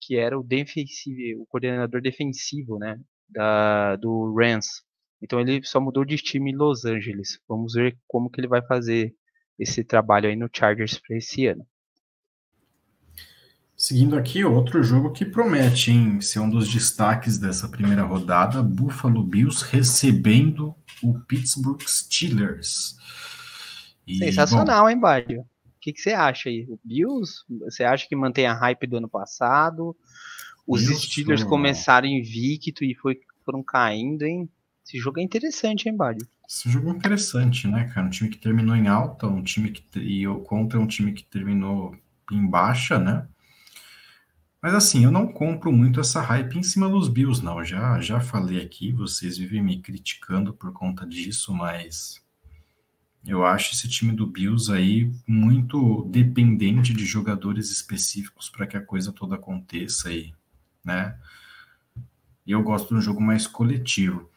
que era o defensivo, o coordenador defensivo, né, da do Rams. Então ele só mudou de time em Los Angeles. Vamos ver como que ele vai fazer esse trabalho aí no Chargers para esse ano. Seguindo aqui, outro jogo que promete hein, ser um dos destaques dessa primeira rodada: Buffalo Bills recebendo o Pittsburgh Steelers. E, Sensacional, bom, hein, Bádio? O que, que você acha aí? O Bills, você acha que mantém a hype do ano passado? Os Bills, Steelers começaram invicto e foi, foram caindo, hein? Esse jogo é interessante, hein, Bádio? Esse jogo é interessante, né, cara? Um time que terminou em alta, um time que e contra um time que terminou em baixa, né? Mas assim, eu não compro muito essa hype em cima dos Bills, não. Já já falei aqui, vocês vivem me criticando por conta disso, mas eu acho esse time do Bills aí muito dependente de jogadores específicos para que a coisa toda aconteça aí, né? E eu gosto de um jogo mais coletivo.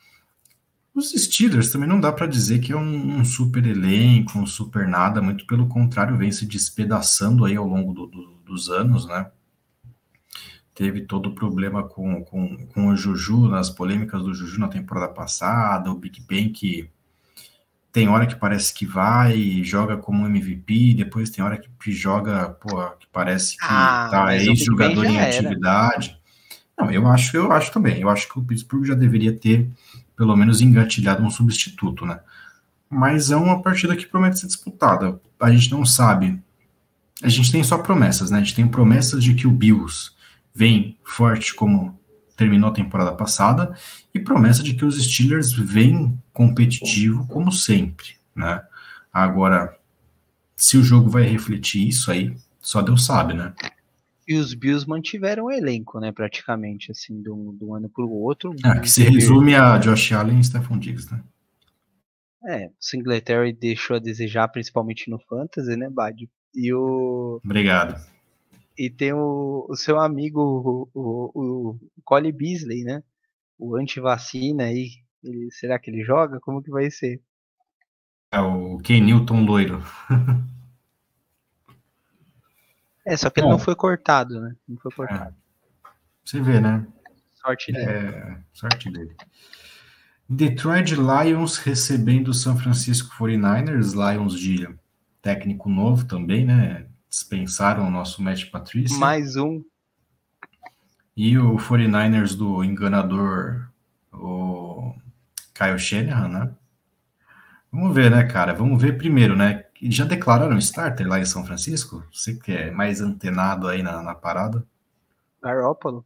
Os Steelers também não dá para dizer que é um, um, super elenco, um super nada, muito pelo contrário, vem se despedaçando aí ao longo do, do, dos anos, né? Teve todo o problema com, com, com o Juju, nas polêmicas do Juju na temporada passada, o Big Ben que tem hora que parece que vai, joga como MVP, depois tem hora que joga, pô, que parece que ah, tá ex-jogador em atividade. Não, eu acho, eu acho também. Eu acho que o Pittsburgh já deveria ter, pelo menos, engatilhado um substituto, né? Mas é uma partida que promete ser disputada. A gente não sabe. A gente tem só promessas, né? A gente tem promessas de que o Bills vem forte como terminou a temporada passada, e promessa de que os Steelers vêm competitivo como sempre, né? Agora, se o jogo vai refletir isso aí, só Deus sabe, né? E os Bills mantiveram o elenco, né, praticamente, assim, de um, de um ano para o outro. Ah, que se resume a Josh Allen e Stephon Diggs, né? É, o Singletary deixou a desejar, principalmente no Fantasy, né, Bad? E o... Obrigado. E tem o, o seu amigo, o, o, o Cole Beasley, né? O anti-vacina aí. Ele, será que ele joga? Como que vai ser? É o Ken Newton loiro. é, só que Bom, ele não foi cortado, né? Não foi cortado. É. Você vê, né? Sorte dele. É, sorte dele. Detroit Lions recebendo o São Francisco 49ers, Lions de técnico novo também, né? Dispensaram o nosso Matt Patrícia. Mais um. E o 49ers do enganador, o Kyle Shanahan, né? Vamos ver, né, cara? Vamos ver primeiro, né? Já declararam starter lá em São Francisco? Você que é mais antenado aí na, na parada. Garópolo.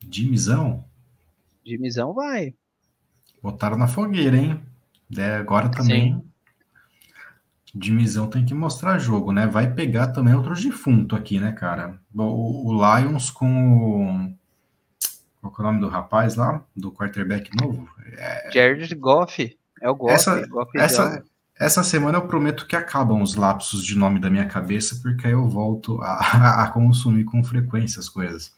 Dimizão? Dimizão vai. Botaram na fogueira, hein? É, agora também. Sim Dimizão tem que mostrar jogo, né? Vai pegar também outro defunto aqui, né, cara? O, o Lions com o. Qual é o nome do rapaz lá? Do quarterback novo? É... Jared Goff. É o Goff. Essa, Goff essa, essa semana eu prometo que acabam os lapsos de nome da minha cabeça, porque aí eu volto a, a consumir com frequência as coisas.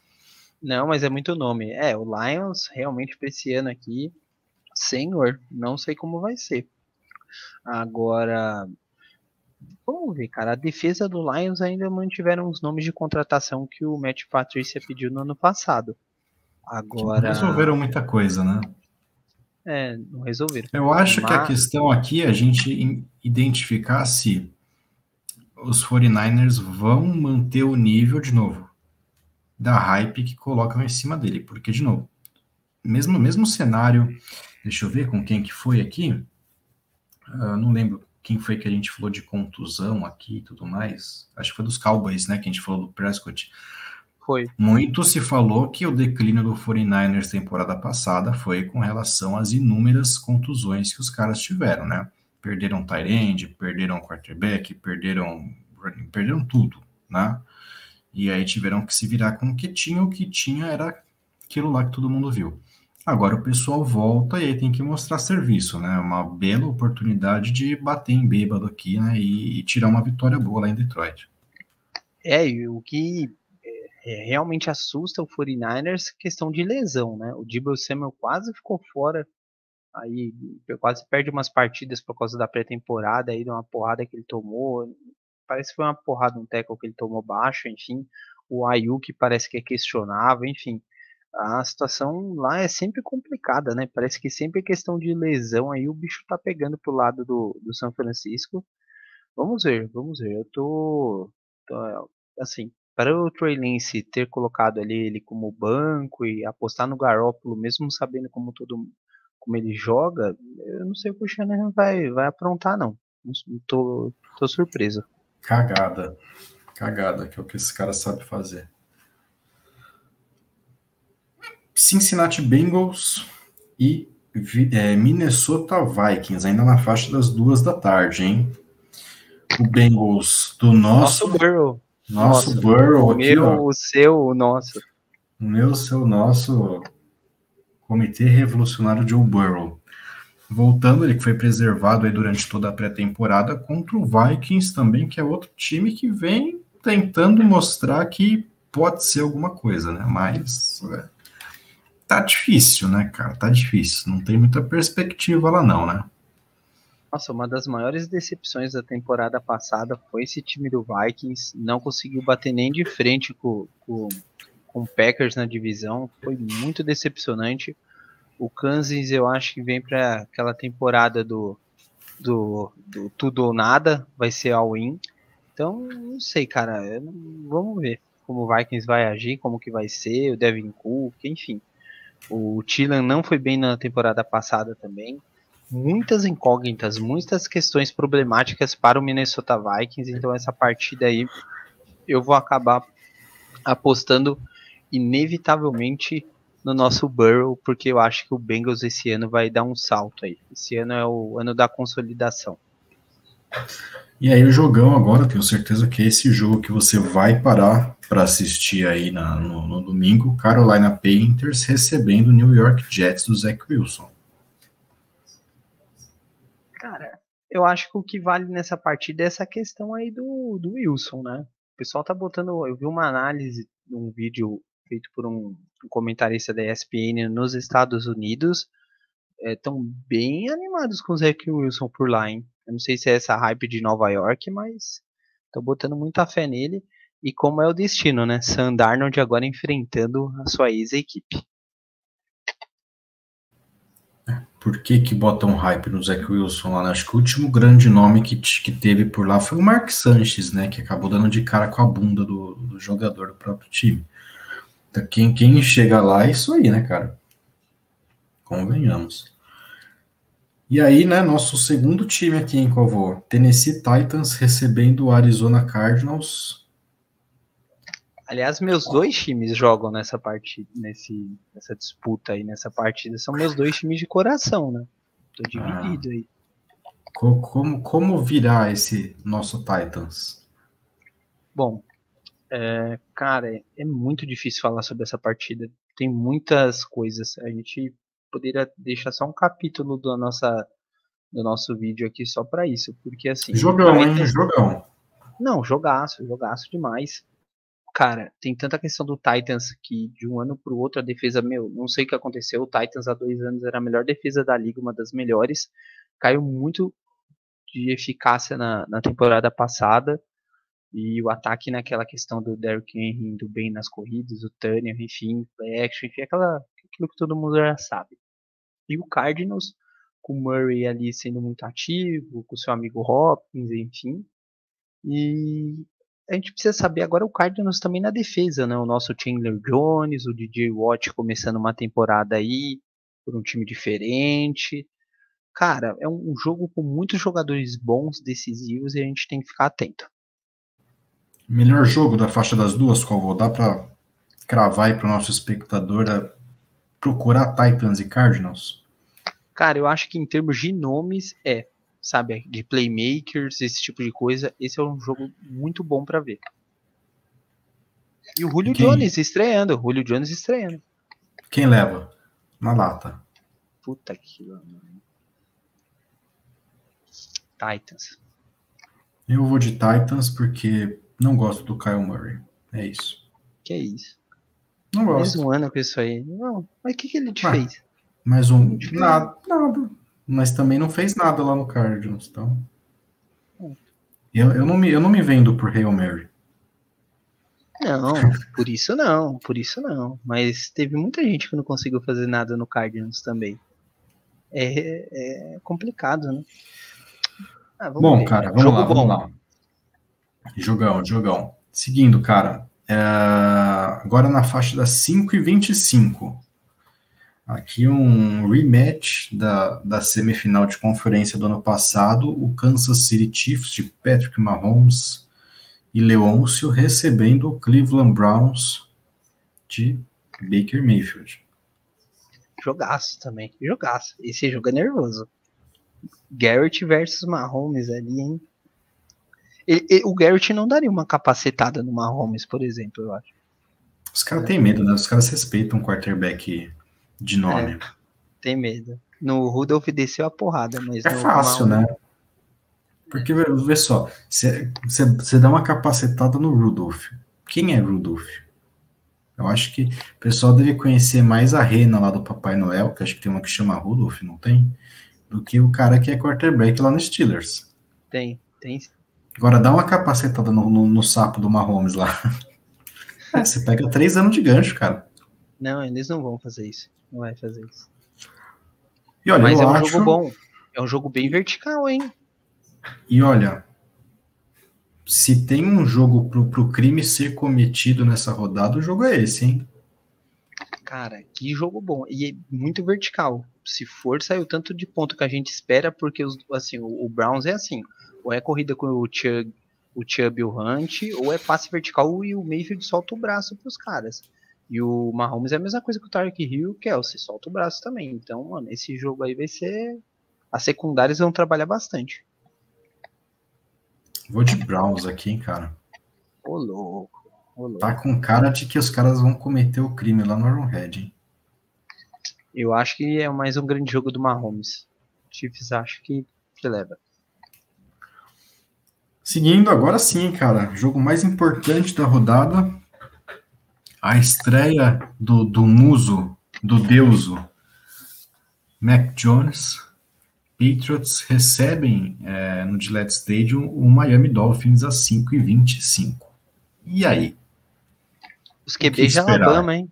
Não, mas é muito nome. É, o Lions realmente para esse ano aqui, senhor, não sei como vai ser. Agora, Vamos ver, cara. A defesa do Lions ainda mantiveram os nomes de contratação que o Matt Patricia pediu no ano passado. Agora. Resolveram muita coisa, né? É, não resolveram. Eu acho Mas... que a questão aqui é a gente identificar se os 49ers vão manter o nível de novo. da hype que colocam em cima dele, porque, de novo, mesmo, mesmo cenário, deixa eu ver com quem que foi aqui, uh, não lembro quem foi que a gente falou de contusão aqui e tudo mais, acho que foi dos Cowboys, né, que a gente falou do Prescott, foi. Muito se falou que o declínio do 49ers temporada passada foi com relação às inúmeras contusões que os caras tiveram, né? Perderam tight perderam quarterback, perderam perderam tudo, né? E aí tiveram que se virar com o que tinha, o que tinha era aquilo lá que todo mundo viu. Agora o pessoal volta e aí tem que mostrar serviço, né? Uma bela oportunidade de bater em bêbado aqui, né? E, e tirar uma vitória boa lá em Detroit. É, e o que é, realmente assusta o 49ers questão de lesão, né? O Debo Samuel quase ficou fora, aí quase perde umas partidas por causa da pré-temporada, aí de uma porrada que ele tomou, parece que foi uma porrada, um tackle que ele tomou baixo, enfim, o Ayuk parece que é questionável, enfim, a situação lá é sempre complicada, né? Parece que sempre é questão de lesão, aí o bicho tá pegando pro lado do, do São Francisco. Vamos ver, vamos ver. Eu tô, tô assim, para o Trey Lance ter colocado ali ele como banco e apostar no Garoppolo, mesmo sabendo como todo como ele joga, eu não sei o que o Shanahan vai, vai aprontar, não. Tô, tô surpreso. Cagada. Cagada, que é o que esse cara sabe fazer. Cincinnati Bengals e é, Minnesota Vikings, ainda na faixa das duas da tarde, hein? O Bengals do nosso. Nosso Burrow. Nosso nossa, Burrow aqui, meu, ó. o seu, o nosso. O meu, o seu, o nosso Comitê Revolucionário Joe Burrow. Voltando, ele que foi preservado aí durante toda a pré-temporada contra o Vikings também, que é outro time que vem tentando mostrar que pode ser alguma coisa, né? Mas é, tá difícil, né, cara? Tá difícil. Não tem muita perspectiva lá não, né? Nossa, uma das maiores decepções da temporada passada foi esse time do Vikings. Não conseguiu bater nem de frente com, com, com o Packers na divisão. Foi muito decepcionante. O Kansas, eu acho que vem para aquela temporada do, do, do, tudo ou nada, vai ser all-in. Então, não sei, cara. vamos ver como o Vikings vai agir, como que vai ser, o Devin Cook, enfim. O Tillan não foi bem na temporada passada também muitas incógnitas, muitas questões problemáticas para o Minnesota Vikings, então essa partida aí eu vou acabar apostando inevitavelmente no nosso Burrow, porque eu acho que o Bengals esse ano vai dar um salto aí. Esse ano é o ano da consolidação. E aí o jogão agora, tenho certeza que é esse jogo que você vai parar para assistir aí na, no, no, domingo, Carolina Panthers recebendo o New York Jets do Zach Wilson. Cara, eu acho que o que vale nessa partida é essa questão aí do, do Wilson, né? O pessoal tá botando. Eu vi uma análise um vídeo feito por um, um comentarista da ESPN nos Estados Unidos. Estão é, bem animados com o Zach Wilson por lá, hein? Eu não sei se é essa hype de Nova York, mas estão botando muita fé nele. E como é o destino, né? Sam Darnold agora enfrentando a sua ex-equipe. Por que que botam hype no Zach Wilson lá? Né? Acho que o último grande nome que, que teve por lá foi o Mark Sanches, né? Que acabou dando de cara com a bunda do, do jogador do próprio time. Então, quem, quem chega lá é isso aí, né, cara? Convenhamos. E aí, né, nosso segundo time aqui em Covô, Tennessee Titans recebendo o Arizona Cardinals Aliás, meus dois times jogam nessa partida, nesse, nessa disputa aí, nessa partida. São meus dois times de coração, né? Tô dividido ah. aí. Como, como virá esse nosso Titans? Bom, é, cara, é, é muito difícil falar sobre essa partida. Tem muitas coisas. A gente poderia deixar só um capítulo da nossa, do nosso vídeo aqui só para isso, porque assim. Jogão, hein? Jogão. Não, jogaço, jogaço demais cara, tem tanta questão do Titans que de um ano para o outro a defesa, meu, não sei o que aconteceu. O Titans há dois anos era a melhor defesa da liga, uma das melhores. Caiu muito de eficácia na, na temporada passada. E o ataque naquela questão do Derrick Henry indo bem nas corridas, o Turner, enfim, play action, enfim, aquela, aquilo que todo mundo já sabe. E o Cardinals, com o Murray ali sendo muito ativo, com seu amigo Hopkins, enfim. E a gente precisa saber agora o Cardinals também na defesa, né? O nosso Chandler Jones, o DJ Watt começando uma temporada aí por um time diferente. Cara, é um jogo com muitos jogadores bons, decisivos e a gente tem que ficar atento. Melhor jogo da faixa das duas, qual vou dar para cravar aí para o nosso espectador procurar Titans e Cardinals? Cara, eu acho que em termos de nomes é sabe, de playmakers, esse tipo de coisa, esse é um jogo muito bom para ver. E o Julio Quem... Jones estreando, o Julio Jones estreando. Quem leva? Na lata. Puta que Titans. Eu vou de Titans porque não gosto do Kyle Murray. É isso. Que é isso? Não gosto. Mais um ano com isso aí. Não, mas o que, que ele te ah, fez? Mais um. Nada, nada mas também não fez nada lá no Cardinals, então. Eu, eu, não, me, eu não me vendo por Hail Mary. Não, por isso não, por isso não. Mas teve muita gente que não conseguiu fazer nada no Cardinals também. É, é complicado, né? Ah, Bom, ver. cara, vamos Jogo lá, vamos lá. Jogão, jogão. Seguindo, cara. É... Agora na faixa das 5 e 25 Aqui um rematch da, da semifinal de conferência do ano passado, o Kansas City Chiefs de Patrick Mahomes e Leôncio recebendo o Cleveland Browns de Baker Mayfield. Jogaço também, jogaço. Esse jogo é nervoso. Garrett versus Mahomes ali, hein? O Garrett não daria uma capacetada no Mahomes, por exemplo, eu acho. Os caras têm medo, né? Os caras respeitam o quarterback de nome. É, tem medo. No Rudolph desceu a porrada, mas. É fácil, né? Porque, vê só, você dá uma capacetada no Rudolph. Quem é Rudolph? Eu acho que o pessoal deve conhecer mais a rena lá do Papai Noel, que acho que tem uma que chama Rudolph, não tem? Do que o cara que é quarterback lá no Steelers. Tem, tem. Agora dá uma capacetada no, no, no sapo do Mahomes lá. É, você pega três anos de gancho, cara. Não, eles não vão fazer isso. Não vai fazer isso. E olha, Mas é um acho... jogo bom. É um jogo bem vertical, hein? E olha, se tem um jogo pro, pro crime ser cometido nessa rodada, o jogo é esse, hein? Cara, que jogo bom. E é muito vertical. Se for, saiu tanto de ponto que a gente espera, porque os, assim, o, o Browns é assim. Ou é corrida com o Chubb, o Chubb e o Hunt, ou é passe vertical e o Mayfield solta o braço pros caras. E o Mahomes é a mesma coisa que o Tarek Hill e o Kelsey, solta o braço também. Então, mano, esse jogo aí vai ser. As secundárias vão trabalhar bastante. Vou de Browns aqui, hein, cara. Ô, louco. Ô, louco. Tá com cara de que os caras vão cometer o crime lá no Arrowhead, hein? Eu acho que é mais um grande jogo do Mahomes. Chiefs acho que, que leva. Seguindo, agora sim, cara. Jogo mais importante da rodada a estreia do, do muso, do deuso Mac Jones, Patriots recebem é, no Gillette Stadium o Miami Dolphins às 5h25. E aí? Os QBs de Alabama, hein?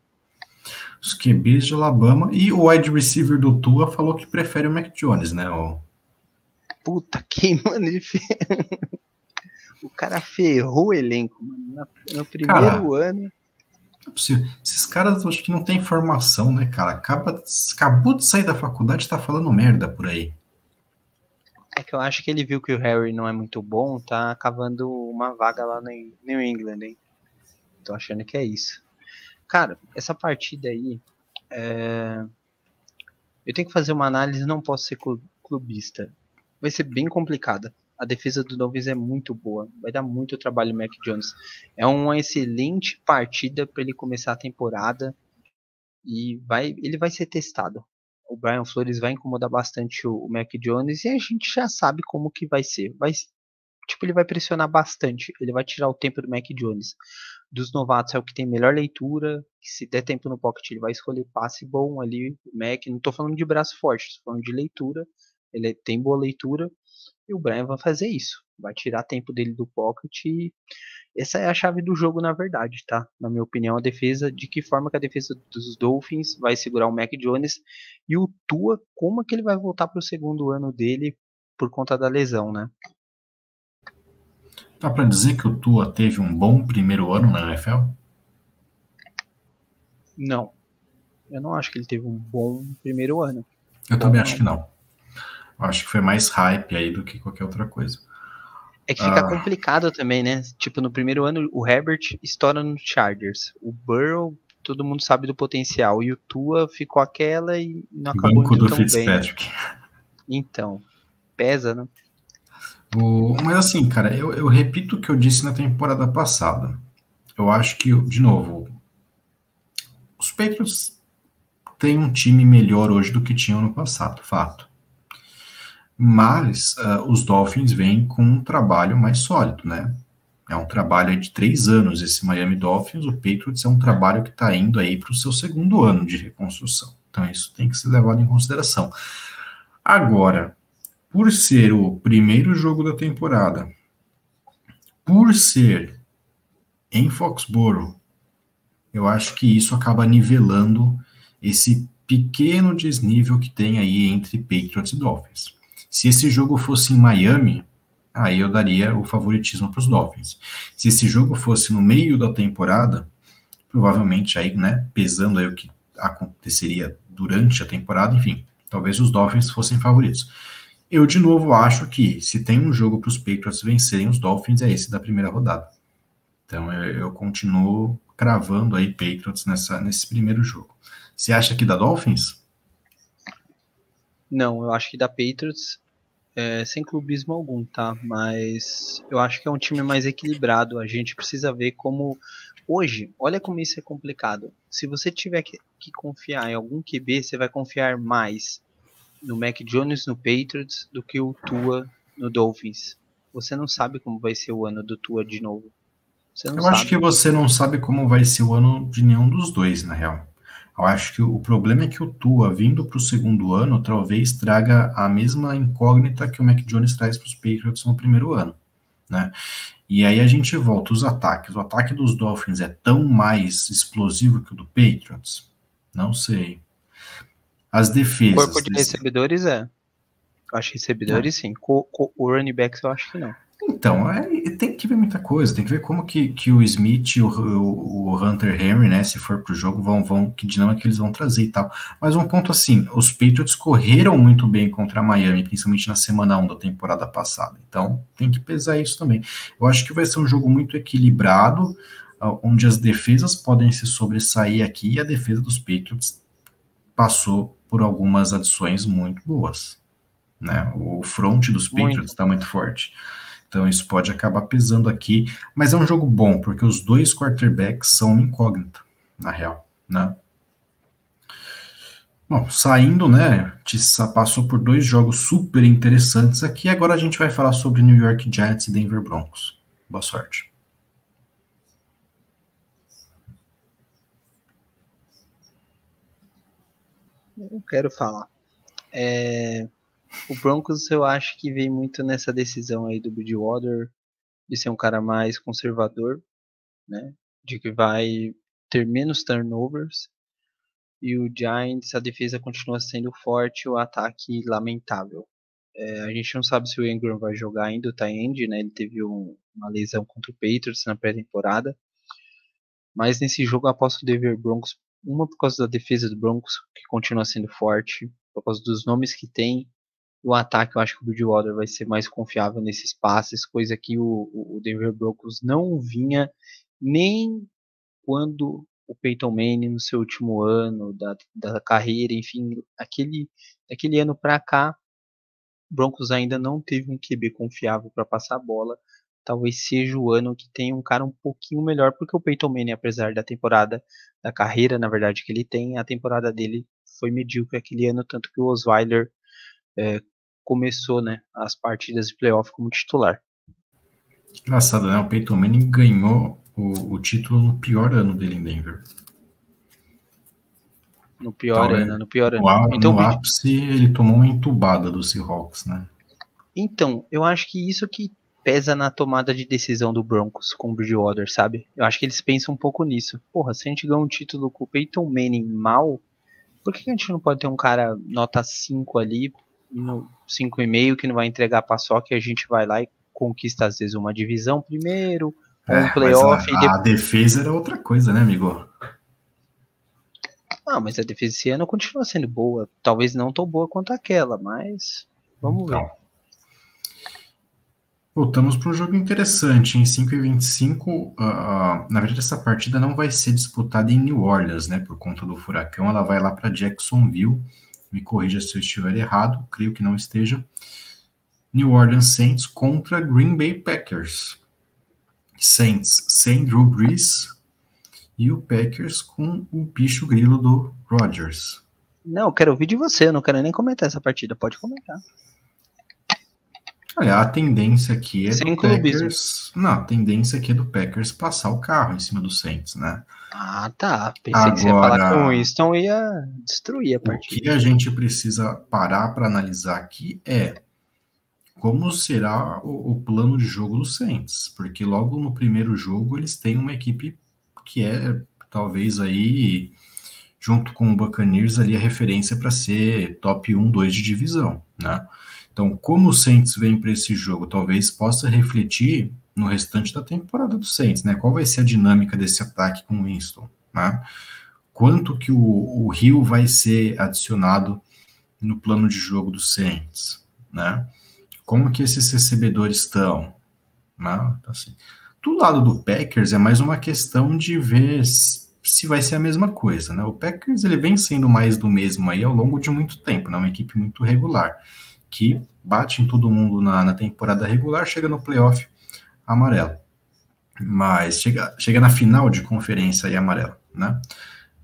Os QBs de Alabama e o wide receiver do Tua falou que prefere o Mac Jones, né? O... Puta que mano, o cara ferrou o elenco, mano. No primeiro cara, ano. Esses caras acho que não tem formação, né, cara? Acaba, acabou de sair da faculdade e tá falando merda por aí. É que eu acho que ele viu que o Harry não é muito bom, tá cavando uma vaga lá no New England, hein? Tô achando que é isso. Cara, essa partida aí. É... Eu tenho que fazer uma análise, não posso ser clubista. Vai ser bem complicada a defesa do Dolphins é muito boa. Vai dar muito trabalho o Mac Jones. É uma excelente partida para ele começar a temporada e vai, ele vai ser testado. O Brian Flores vai incomodar bastante o, o Mac Jones e a gente já sabe como que vai ser. Vai, tipo, ele vai pressionar bastante. Ele vai tirar o tempo do Mac Jones. Dos novatos é o que tem melhor leitura. Se der tempo no pocket, ele vai escolher passe bom ali. O Mac, não estou falando de braço forte, estou falando de leitura. Ele tem boa leitura e o Brian vai fazer isso. Vai tirar tempo dele do pocket e essa é a chave do jogo, na verdade, tá? Na minha opinião, a defesa, de que forma que a defesa dos Dolphins vai segurar o Mac Jones e o Tua, como é que ele vai voltar para o segundo ano dele por conta da lesão, né? Dá para dizer que o Tua teve um bom primeiro ano na NFL? Não. Eu não acho que ele teve um bom primeiro ano. Eu também acho que não. Eu acho que foi mais hype aí do que qualquer outra coisa. É que fica ah. complicado também, né? Tipo, no primeiro ano o Herbert estoura no Chargers. O Burrow, todo mundo sabe do potencial. E o Tua ficou aquela e não acabou Banco do tão Fitzpatrick. Bem. Então, pesa, né? O, mas assim, cara, eu, eu repito o que eu disse na temporada passada. Eu acho que, de novo, os Patriots têm um time melhor hoje do que tinham no passado, fato. Mas uh, os Dolphins vêm com um trabalho mais sólido, né? É um trabalho de três anos esse Miami Dolphins. O Patriots é um trabalho que está indo aí para o seu segundo ano de reconstrução. Então isso tem que ser levado em consideração. Agora, por ser o primeiro jogo da temporada, por ser em Foxborough, eu acho que isso acaba nivelando esse pequeno desnível que tem aí entre Patriots e Dolphins. Se esse jogo fosse em Miami, aí eu daria o favoritismo para os Dolphins. Se esse jogo fosse no meio da temporada, provavelmente aí, né, pesando aí o que aconteceria durante a temporada, enfim, talvez os Dolphins fossem favoritos. Eu, de novo, acho que se tem um jogo para os Patriots vencerem os Dolphins, é esse da primeira rodada. Então, eu, eu, continuo cravando aí Patriots nessa, nesse primeiro jogo. Você acha que dá Dolphins? Não, eu acho que dá Patriots, é, sem clubismo algum, tá? Mas eu acho que é um time mais equilibrado. A gente precisa ver como. Hoje, olha como isso é complicado. Se você tiver que, que confiar em algum QB, você vai confiar mais no Mac Jones no Patriots do que o Tua no Dolphins. Você não sabe como vai ser o ano do Tua de novo. Eu sabe. acho que você não sabe como vai ser o ano de nenhum dos dois, na real. Eu acho que o problema é que o Tua, vindo para o segundo ano, talvez traga a mesma incógnita que o Mac Jones traz para os Patriots no primeiro ano. Né? E aí a gente volta os ataques. O ataque dos Dolphins é tão mais explosivo que o do Patriots? Não sei. As defesas. O corpo de recebedores é. Eu acho recebedores é. sim. Co, o running backs eu acho que não. Então, é, tem que ver muita coisa, tem que ver como que, que o Smith e o, o, o, Hunter Henry, né, se for pro jogo, vão, vão, que dinâmica eles vão trazer e tal. Mas um ponto assim, os Patriots correram muito bem contra a Miami, principalmente na semana 1 da temporada passada. Então, tem que pesar isso também. Eu acho que vai ser um jogo muito equilibrado, onde as defesas podem se sobressair aqui e a defesa dos Patriots passou por algumas adições muito boas. Né? O front dos Patriots está muito. forte. Então isso pode acabar pesando aqui, mas é um jogo bom, porque os dois quarterbacks são incógnita, na real, né? Bom, saindo, né, Tissa passou por dois jogos super interessantes aqui, agora a gente vai falar sobre New York Jets e Denver Broncos. Boa sorte. Eu quero falar. É, o Broncos eu acho que vem muito nessa decisão aí do Bridgewater de ser um cara mais conservador, né? De que vai ter menos turnovers. E o Giants, a defesa continua sendo forte, o ataque lamentável. É, a gente não sabe se o Ingram vai jogar ainda, o Tyend, né? Ele teve um, uma lesão contra o Patriots na pré-temporada. Mas nesse jogo eu aposto o Denver Broncos, uma por causa da defesa do Broncos, que continua sendo forte, por causa dos nomes que tem, o ataque, eu acho que o Bridgewater vai ser mais confiável nesses passes, coisa que o, o Denver Broncos não vinha nem quando o Peyton Manning no seu último ano da, da carreira, enfim, aquele, aquele ano para cá, Broncos ainda não teve um QB confiável para passar a bola. Talvez seja o ano que tem um cara um pouquinho melhor, porque o Peyton Manning, apesar da temporada, da carreira, na verdade, que ele tem, a temporada dele foi medíocre aquele ano, tanto que o Osweiler é, começou né, as partidas de playoff como titular. Engraçado, né? O Peyton Manning ganhou o, o título no pior ano dele em Denver. No pior então, ano, no pior no ano. então, no ápice, ele tomou uma entubada do Seahawks, né? Então, eu acho que isso que pesa na tomada de decisão do Broncos com o Bridgewater, sabe? Eu acho que eles pensam um pouco nisso. Porra, se a gente ganhar um título com o Peyton Manning mal, por que a gente não pode ter um cara nota 5 ali no 5,5 que não vai entregar paçoca e a gente vai lá e conquista às vezes uma divisão primeiro, é, um playoff. A, a defesa era outra coisa, né, amigo? Ah, mas a defesa esse ano continua sendo boa. Talvez não tão boa quanto aquela, mas vamos então. ver. Voltamos para um jogo interessante. Em 5 e 25, uh, na verdade, essa partida não vai ser disputada em New Orleans, né? Por conta do furacão, ela vai lá para Jacksonville. Me corrija se eu estiver errado, creio que não esteja. New Orleans Saints contra Green Bay Packers. Saints sem Drew Brees e o Packers com o bicho grilo do Rodgers. Não, eu quero ouvir de você, eu não quero nem comentar essa partida, pode comentar. Olha, a tendência aqui é Sem do Packers. Não, a tendência aqui é do Packers passar o carro em cima do Saints, né? Ah, tá. Pensei Agora, que você ia falar com o Winston ia destruir a partida. O que a gente precisa parar para analisar aqui é como será o, o, plano de jogo do Saints, porque logo no primeiro jogo eles têm uma equipe que é talvez aí junto com o Buccaneers ali a referência para ser top 1, 2 de divisão, né? Então, como o Saints vem para esse jogo, talvez possa refletir no restante da temporada do Saints, né? Qual vai ser a dinâmica desse ataque com o Winston, né? Quanto que o, Rio vai ser adicionado no plano de jogo do Saints, né? Como que esses recebedores estão, né? Então, assim, do lado do Packers é mais uma questão de ver se vai ser a mesma coisa, né? O Packers ele vem sendo mais do mesmo aí ao longo de muito tempo, né? Uma equipe muito regular que bate em todo mundo na, na temporada regular, chega no playoff amarelo. Mas chega, chega na final de conferência aí amarelo, né?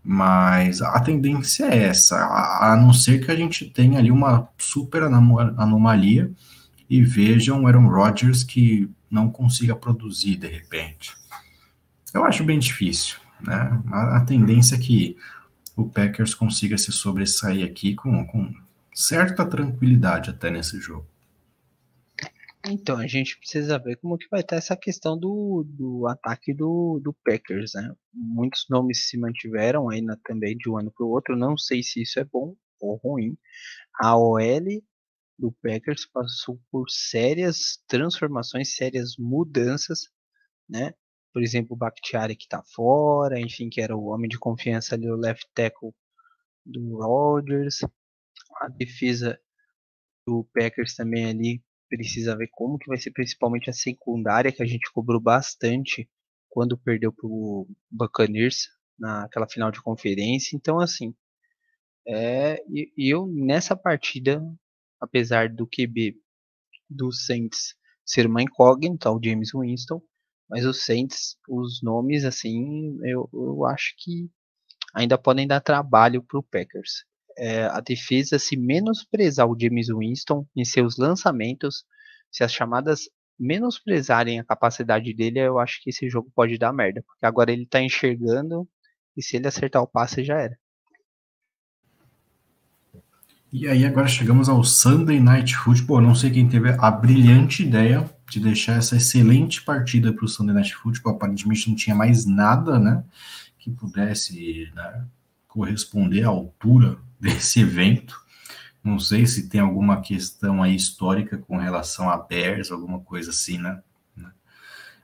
Mas a tendência é essa, a, a não ser que a gente tenha ali uma super anomalia e veja um Aaron Rodgers que não consiga produzir de repente. Eu acho bem difícil, né? A, a tendência é que o Packers consiga se sobressair aqui com, com certa tranquilidade até nesse jogo. Então, a gente precisa ver como que vai estar essa questão do, do ataque do, do Packers, né? Muitos nomes se mantiveram aí na, também de um ano para o outro. Não sei se isso é bom ou ruim. A OL do Packers passou por sérias transformações, sérias mudanças, né? Por exemplo, o Bakhtiari que está fora, enfim, que era o homem de confiança ali, o left tackle do Rodgers a defesa do Packers também ali precisa ver como que vai ser principalmente a secundária que a gente cobrou bastante quando perdeu para o Buccaneers naquela final de conferência. Então assim, é, eu nessa partida, apesar do QB do Saints ser uma incógnita, o James Winston, mas os Saints, os nomes assim, eu, eu acho que ainda podem dar trabalho para o Packers é, a defesa se menosprezar o James Winston em seus lançamentos, se as chamadas menosprezarem a capacidade dele, eu acho que esse jogo pode dar merda. Porque agora ele tá enxergando e se ele acertar o passe já era. E aí agora chegamos ao Sunday Night Football. não sei quem teve a brilhante ideia de deixar essa excelente partida para o Sunday Night Football. Aparentemente não tinha mais nada, né, que pudesse né, corresponder à altura desse evento. Não sei se tem alguma questão aí histórica com relação a Bears, alguma coisa assim, né?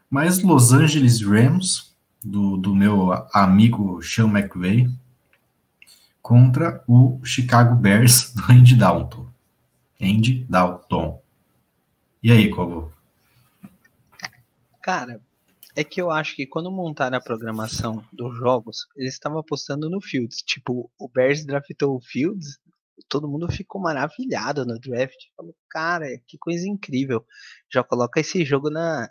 Mas Los Angeles Rams, do, do meu amigo Sean McVay, contra o Chicago Bears do Andy Dalton. Andy Dalton. E aí, Cobo? Cara, é que eu acho que quando montaram a programação dos jogos, eles estavam apostando no Fields. Tipo, o Bears draftou o Fields, todo mundo ficou maravilhado no draft. Falou, cara, que coisa incrível. Já coloca esse jogo na,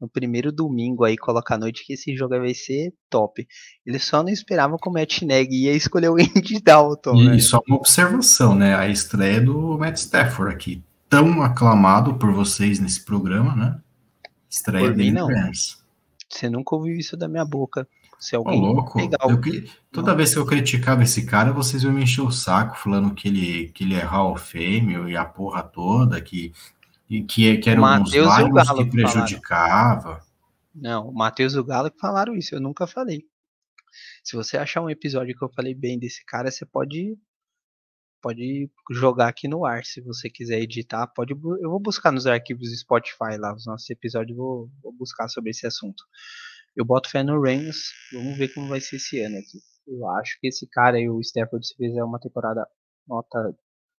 no primeiro domingo aí, coloca à noite que esse jogo vai ser top. Eles só não esperavam que o Matt Neg ia escolher o Andy Dalton. E né? só uma observação, né? A estreia do Matt Stafford aqui, tão aclamado por vocês nesse programa, né? Estreia por mim, não. Você nunca ouviu isso da minha boca. Se alguém Ô, louco. Legal. Eu, toda vez que eu criticava esse cara, vocês iam me encher o saco falando que ele, que ele é Hall of Fame e a porra toda, que, que, que eram uns Lions que prejudicava. Falaram. Não, o Matheus e o Galo que falaram isso, eu nunca falei. Se você achar um episódio que eu falei bem desse cara, você pode pode jogar aqui no ar, se você quiser editar, pode. Eu vou buscar nos arquivos do Spotify lá, os nossos episódios, vou, vou buscar sobre esse assunto. Eu boto fé no Reigns, vamos ver como vai ser esse ano aqui. Eu acho que esse cara aí, o Stafford, se fizer uma temporada nota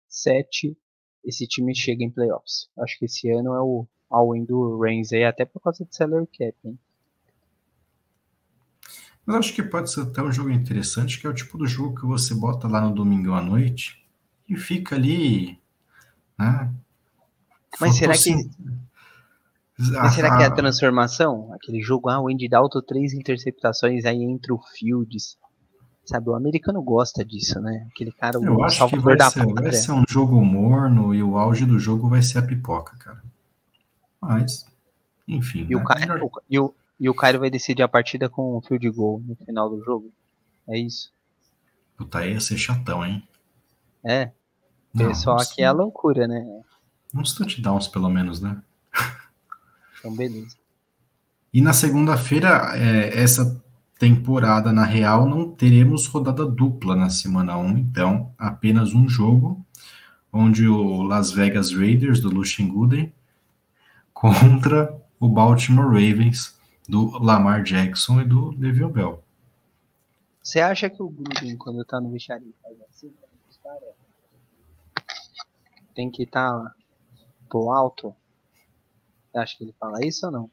7, esse time chega em playoffs. Acho que esse ano é o all-in do Reigns aí, até por causa de salary cap, hein? Mas acho que pode ser até um jogo interessante, que é o tipo do jogo que você bota lá no domingo à noite e fica ali, né? Mas será que mas será que é a transformação? Aquele jogo, ah, o Andy Dalton, três interceptações, aí entra o Fields. Sabe, o americano gosta disso, né? Aquele cara, Eu acho que vai ser, vai ser um jogo morno e o auge do jogo vai ser a pipoca, cara. Mas, enfim. E, né? o, Caio, e, o, e o Caio vai decidir a partida com um field goal no final do jogo. É isso. Puta, aí ia ser chatão, hein? É. Não, pessoal aqui é a loucura, né? Uns touchdowns, pelo menos, né? Então, beleza. E na segunda-feira, é, essa temporada, na real, não teremos rodada dupla na semana 1, então apenas um jogo, onde o Las Vegas Raiders, do Lucien Gooden, contra o Baltimore Ravens, do Lamar Jackson e do Le'Veon Bell. Você acha que o Gruden, quando tá no vestiário, faz assim? Tem que estar tá pro alto? Acha que ele fala isso ou não?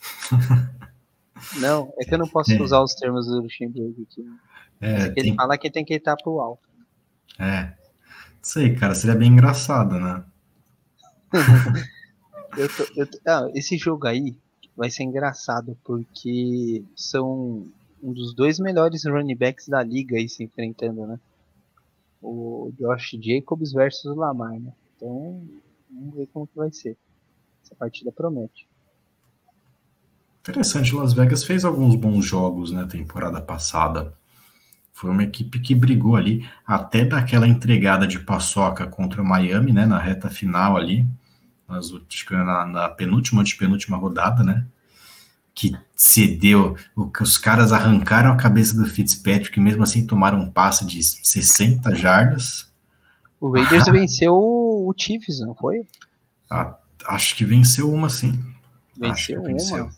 não, é que eu não posso é. usar os termos do Luxemburgo aqui. É, é que ele fala que tem que estar pro alto. É. Sei, cara, seria bem engraçado, né? eu tô, eu tô, ah, esse jogo aí vai ser engraçado porque são um dos dois melhores running backs da liga aí se enfrentando, né? O Josh Jacobs versus Lamar, né? Então, vamos ver como que vai ser. Essa partida promete. Interessante, Las Vegas fez alguns bons jogos na né, temporada passada. Foi uma equipe que brigou ali até daquela entregada de paçoca contra o Miami, né, na reta final ali, nas, na, na penúltima, antepenúltima rodada, né? Que cedeu, os caras arrancaram a cabeça do Fitzpatrick, mesmo assim tomaram um passe de 60 jardas. O Raiders ah. venceu o Chiefs, não foi? Ah, acho que venceu uma, sim. Venceu, venceu. uma.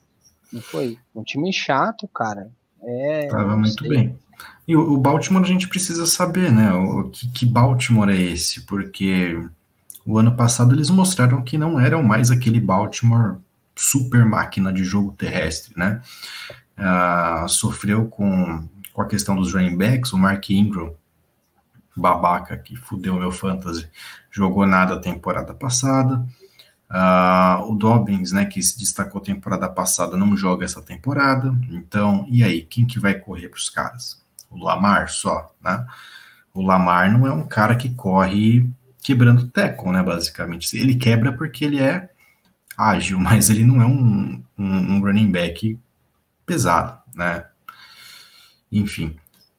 Não foi? Um time chato, cara. É, Tava muito bem. E o, o, Baltimore a gente precisa saber, né? O, que, que Baltimore é esse? Porque o ano passado eles mostraram que não eram mais aquele Baltimore super máquina de jogo terrestre, né? Uh, sofreu com, com a questão dos running backs, o Mark Ingram, babaca que fudeu meu fantasy, jogou nada a temporada passada. Uh, o Dobbins, né, que se destacou temporada passada, não joga essa temporada. Então, e aí, quem que vai correr para os caras? O Lamar só, né? O Lamar não é um cara que corre quebrando teco, né, basicamente. Ele quebra porque ele é ágil, mas ele não é um, um, um running back pesado, né? Enfim.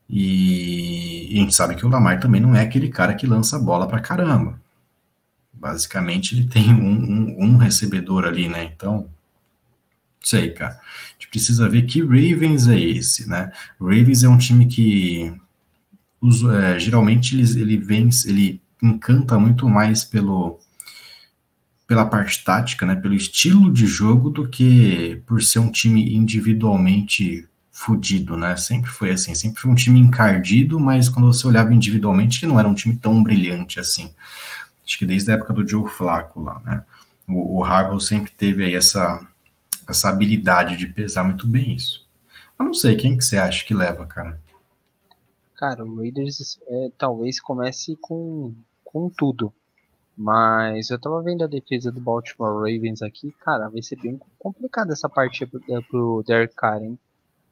E, e, a gente sabe que o Lamar também não é aquele cara que lança bola pra caramba. Basicamente, ele tem um, um, um recebedor ali, né? Então, sei, cara. A gente precisa ver que Ravens é esse, né? Ravens é um time que é, geralmente ele, ele vence, ele encanta muito mais pelo pela parte tática, né, pelo estilo de jogo, do que por ser um time individualmente fudido, né? Sempre foi assim, sempre foi um time encardido, mas quando você olhava individualmente, ele não era um time tão brilhante assim. Acho que desde a época do Joe Flacco lá, né? O, o sempre teve aí essa, essa habilidade de pesar muito bem isso. Eu não sei, quem que você acha que leva, cara? Cara, o Raiders é, talvez comece com, com tudo. Mas eu tava vendo a defesa do Baltimore Ravens aqui, cara, vai ser bem complicada essa partida pro, eh, pro Derek Carr, hein?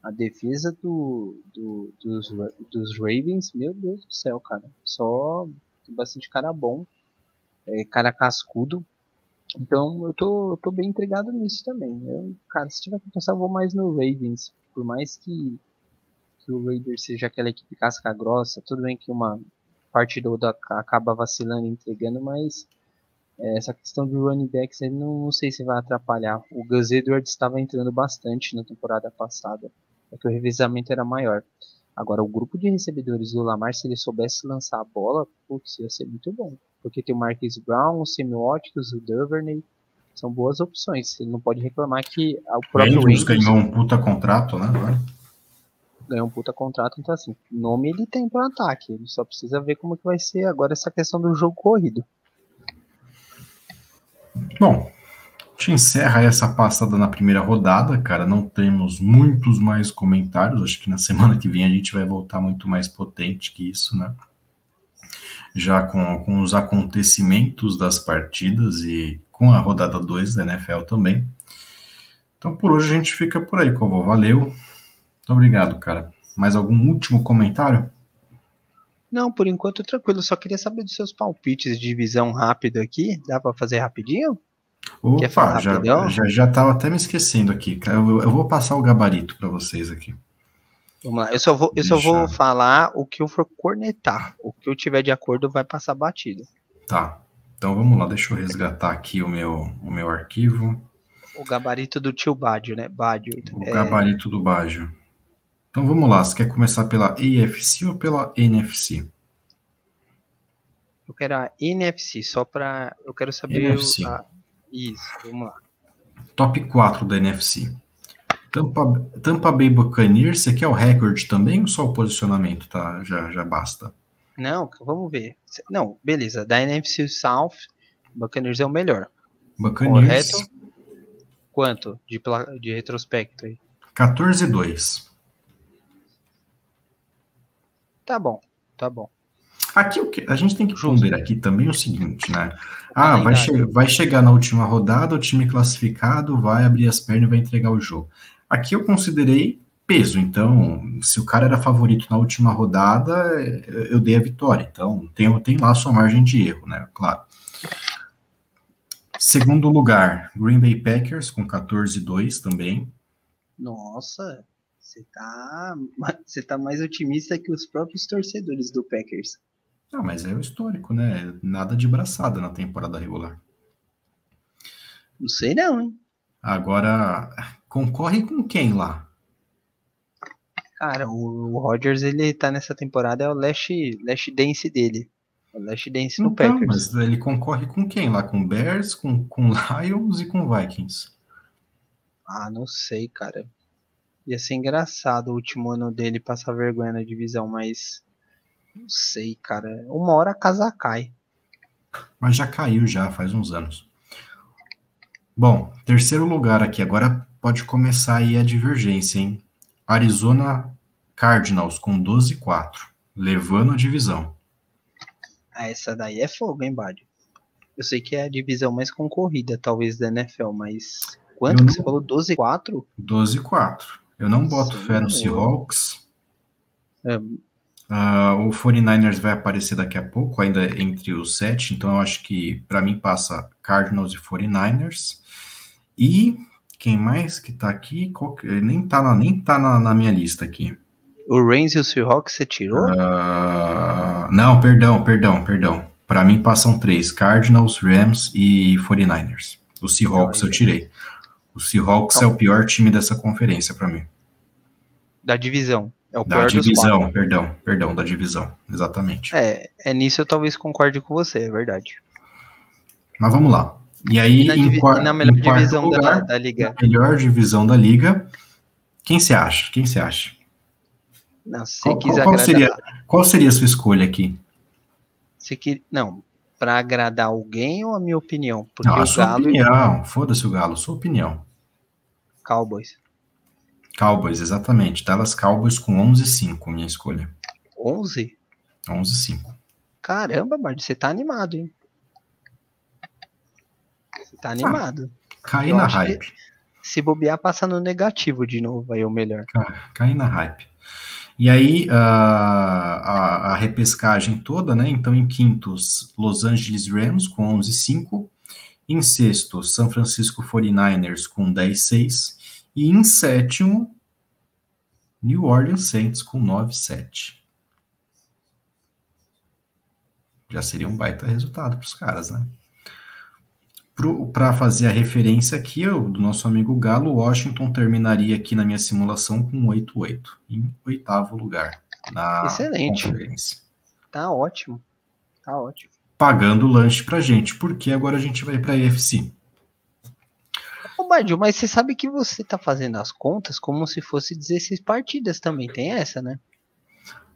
A defesa do, do, dos, dos Ravens, meu Deus do céu, cara. Só tem bastante cara bom, é, cara cascudo. Então eu tô, eu tô bem intrigado nisso também. Eu, cara, se tiver que pensar, eu vou mais no Ravens. Por mais que, que o Raiders seja aquela equipe casca grossa, tudo bem que uma parte do, da, acaba vacilando e entregando, mas é, essa questão do running backs aí não, não, sei se vai atrapalhar. O Gus Edwards estava entrando bastante na temporada passada, é que o revezamento era maior. Agora, o grupo de recebedores do Lamar, se ele soubesse lançar a bola, putz, ia ser muito bom. Porque tem o Marquis Brown, o Semiotics, o Duvernay, são boas opções. Ele não pode reclamar que o próprio Andrews ganhou um puta contrato, né? Ganhou um puta contrato, então assim, nome ele tem para ataque. Ele só precisa ver como que vai ser agora essa questão do jogo corrido. Bom, te encerra essa passada na primeira rodada, cara. Não temos muitos mais comentários. Acho que na semana que vem a gente vai voltar muito mais potente que isso, né? Já com, com os acontecimentos das partidas e com a rodada 2 da NFL também. Então por hoje a gente fica por aí, Covô. Valeu. Muito obrigado, cara. Mais algum último comentário? Não, por enquanto tranquilo. Só queria saber dos seus palpites de divisão rápido aqui. Dá para fazer rapidinho? Opa, Quer falar já, já, já tava até me esquecendo aqui. Eu, eu vou passar o gabarito para vocês aqui. Vamos lá. Eu só vou, eu só vou falar o que eu for cornetar. O que eu tiver de acordo vai passar batido. Tá. Então vamos lá, deixa eu resgatar aqui o meu, o meu arquivo. O gabarito do tio Bádio, né? Bádio. O é... gabarito do Bádio. Então vamos lá, você quer começar pela AFC ou pela NFC? Eu quero a NFC, só para. Eu quero saber. NFC. A... Isso, vamos lá. Top 4 da NFC. Tampa, Tampa Bay Buccaneers, você quer o recorde também ou só o posicionamento? Tá, já, já basta. Não, vamos ver. Não, beleza. Da NFC South, Buccaneers é o melhor. Buccaneers. Correto? Quanto de, de retrospecto aí? 14 2. Tá bom, tá bom. Aqui o que a gente tem que ponderar aqui também o seguinte, né? Ah, vai, che vai chegar na última rodada, o time classificado vai abrir as pernas e vai entregar o jogo. Aqui eu considerei peso, então, se o cara era favorito na última rodada, eu dei a vitória. Então, tem, tem lá a sua margem de erro, né? Claro. Segundo lugar, Green Bay Packers com 14-2 também. Nossa, você tá, você tá mais otimista que os próprios torcedores do Packers. Não, mas é o histórico, né? Nada de braçada na temporada regular. Não sei não, hein? Agora, concorre com quem lá? Cara, o Rodgers, ele tá nessa temporada, é o Last, last Dance dele. O Last Dance no então, Packers. Mas ele concorre com quem lá? Com Bears, com, com Lions e com Vikings? Ah, não sei, cara. Ia ser engraçado o último ano dele passar vergonha na divisão, mas não sei, cara. Uma hora a casa cai. Mas já caiu já, faz uns anos. Bom, terceiro lugar aqui. Agora pode começar aí a divergência, hein? Arizona Cardinals com 12-4, levando a divisão. Ah, essa daí é fogo, hein, Bádio? Eu sei que é a divisão mais concorrida, talvez, da NFL, mas quanto que você falou? 12-4? 12-4. Eu não boto Sim, fé no Seahawks. É. Uh, o 49ers vai aparecer daqui a pouco, ainda entre os sete, então eu acho que para mim passa Cardinals e 49ers. E quem mais que tá aqui? Nem tá, na, nem tá na, na, minha lista aqui. O Reigns e o Seahawks você tirou? Uh, não, perdão, perdão, perdão. Para mim passam três: Cardinals, Rams e 49ers. O Seahawks eu tirei. O Seahawks é o pior time dessa conferência para mim. Da divisão. É o da divisão, perdão, perdão, da divisão, exatamente. É, é nisso eu talvez concorde com você, é verdade. Mas vamos lá. E aí, e na, em, e na melhor divisão lugar, da, da, liga. melhor divisão da liga. Quem você acha? Quem você acha? Não, se qual, quiser qual, seria, qual seria a sua escolha aqui? Se que, não, para agradar alguém ou a minha opinião? Porque não, a sua Galo opinião. Foda-se o Galo, sua opinião. Cowboys. Cowboys, exatamente. Dallas Cowboys com 11-5, minha escolha. 11? 11-5. Caramba, Bard, você tá animado, hein? Tá animado. Ah, cair na hype. Se bobear, passa no negativo de novo, aí é o melhor. Cair na hype. E aí, a, a, a, repescagem toda, né? Então, em quintos, Los Angeles Rams com 11,5. Em sexto, São Francisco 49ers com 10,6. E em sétimo, New Orleans Saints com 9,7. Já seria um baita resultado para os caras, né? Para fazer a referência aqui, eu, do nosso amigo Galo, Washington terminaria aqui na minha simulação com 8-8, em oitavo lugar. na Excelente. conferência. Tá ótimo. Tá ótimo. Pagando lanche pra gente, porque agora a gente vai pra EFC. Ô, Badiu, mas você sabe que você tá fazendo as contas como se fosse 16 partidas também. Tem essa, né?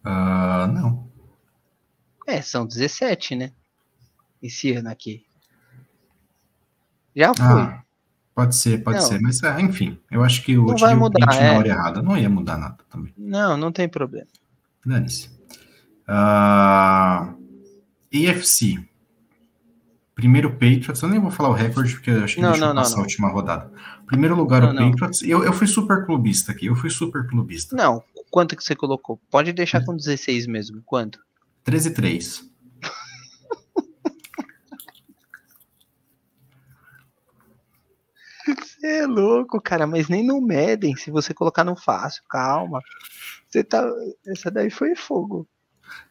Ah, não. É, são 17, né? Esse ano aqui. Já foi. Ah, pode ser, pode Não. ser. Mas, ah, enfim, eu acho que eu Não vai o mudar, print é. na hora errada. Não ia mudar nada também. Não, não tem problema. Dane-se. Ah, AFC. Primeiro Patriots. Eu nem vou falar o recorde, porque eu acho que Não, deixa não, passar não. a última rodada. Primeiro lugar, Não, o. Patriots. Eu, eu fui super clubista aqui. Eu fui super clubista. Não, quanto que você colocou? Pode deixar com 16 mesmo. Quanto? 13 e 3. Você é louco, cara, mas nem no Madden, se você colocar no fácil, calma. Você tá. Essa daí foi fogo.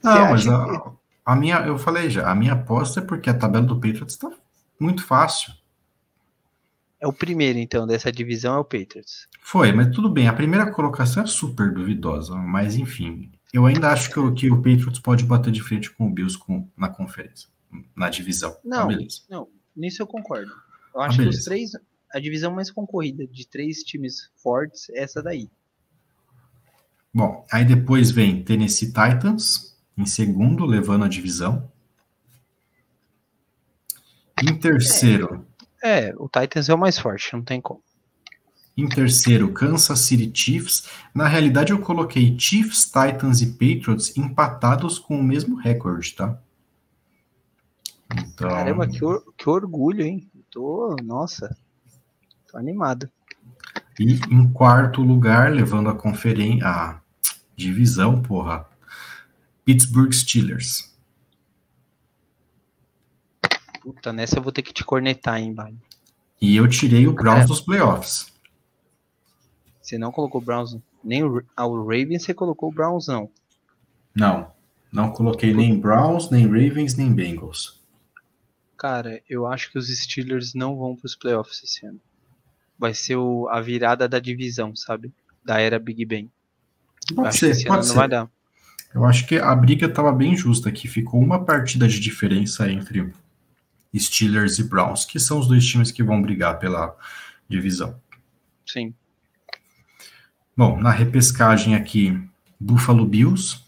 Não, mas acha a, minha, eu falei já, a minha aposta é porque a tabela do Patriots tá muito fácil. É o primeiro, então, dessa divisão é o Patriots. Foi, mas tudo bem. A primeira colocação é super duvidosa, mas enfim. Eu ainda acho que, o- que o Patriots pode bater de frente com o Bills com- na conferência, na divisão. Não. Ah, beleza. Não, nisso eu concordo. Eu Ah, acho que os três. A divisão mais concorrida de três times fortes é essa daí. Bom, aí depois vem Tennessee Titans, em segundo, levando a divisão. Em terceiro, É, o Titans é o mais forte, não tem como. em terceiro, Kansas City Chiefs. Na realidade, eu coloquei Chiefs, Titans e Patriots empatados com o mesmo recorde, tá? Então, Caramba, que, or- que orgulho, hein? Tô. Nossa. Tô animado. E em quarto lugar, levando a conferência, a divisão, porra, Pittsburgh Steelers. Puta, nessa eu vou ter que te cornetar, hein, Bali. E eu tirei o Browns É. dos playoffs. Você não colocou o Browns. Nem o, ah, o Ravens você colocou o Browns, não. Não, não coloquei nem Browns, nem Ravens, nem Bengals. Cara, eu acho que os Steelers não vão pros playoffs esse ano. Vai ser o- a virada da divisão, sabe? Da era Big Ben. Pode ser, pode ser. não vai dar. Eu acho que a briga estava bem justa aqui. Ficou uma partida de diferença entre Steelers e Browns, que são os dois times que vão brigar pela divisão. Sim. Bom, na repescagem aqui, Buffalo Bills,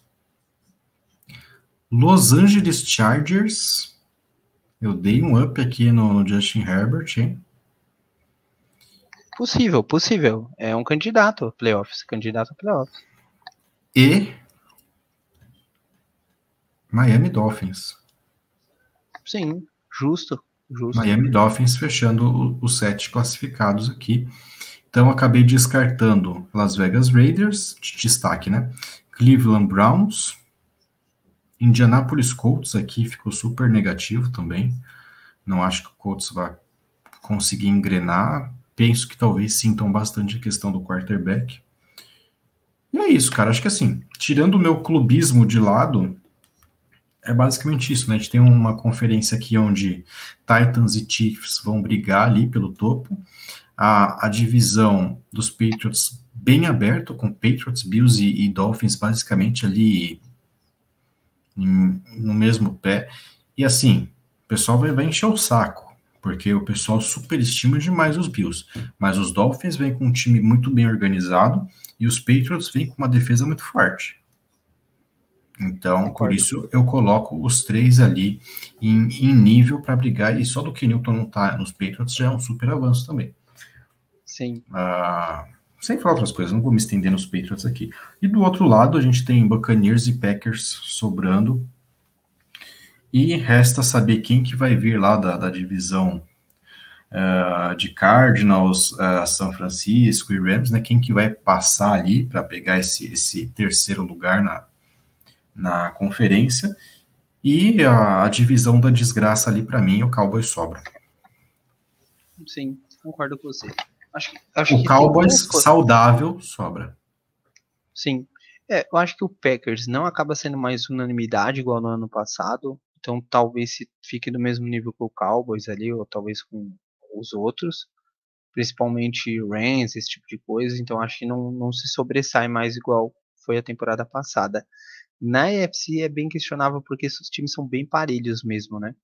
Los Angeles Chargers. Eu dei um up aqui no, Justin Herbert, hein? Possível, possível. É um candidato a playoffs. Candidato a playoffs. E Miami Dolphins. Sim, justo. Justo. Miami Dolphins fechando os sete classificados aqui. Então, acabei descartando Las Vegas Raiders, de destaque, né? Cleveland Browns. Indianapolis Colts aqui ficou super negativo também. Não acho que o Colts vai conseguir engrenar. Penso que talvez sintam bastante a questão do quarterback. E é isso, cara. Acho que assim, tirando o meu clubismo de lado, é basicamente isso, né? A gente tem uma conferência aqui onde Titans e Chiefs vão brigar ali pelo topo. A, a divisão dos Patriots bem aberto, com Patriots, Bills e, e Dolphins basicamente ali em- no mesmo pé. E assim, o pessoal vai, vai encher o saco, porque o pessoal superestima demais os Bills. Mas os Dolphins vêm com um time muito bem organizado e os Patriots vêm com uma defesa muito forte. Então, por Concordo. isso eu coloco os três ali em, em nível para brigar, e só do que Newton não tá nos Patriots já é um super avanço também. Sim. Ah, sem falar outras coisas, não vou me estender nos Patriots aqui. E do outro lado, a gente tem Buccaneers e Packers sobrando. E resta saber quem que vai vir lá da, da divisão ah, de Cardinals, ah, São Francisco e Rams, né? Quem que vai passar ali para pegar esse, esse terceiro lugar na, na conferência. E a, a divisão da desgraça ali, para mim, o Cowboys sobra. Sim, concordo com você. Acho, acho O Cowboys saudável sobra. Sim. É, eu acho que o Packers não acaba sendo mais unanimidade igual no ano passado. Então talvez se fique do mesmo nível que o Cowboys ali, ou talvez com os outros. Principalmente Rams, esse tipo de coisa. Então acho que não, não se sobressai mais igual foi a temporada passada. Na EFC é bem questionável porque esses times são bem parelhos mesmo, né?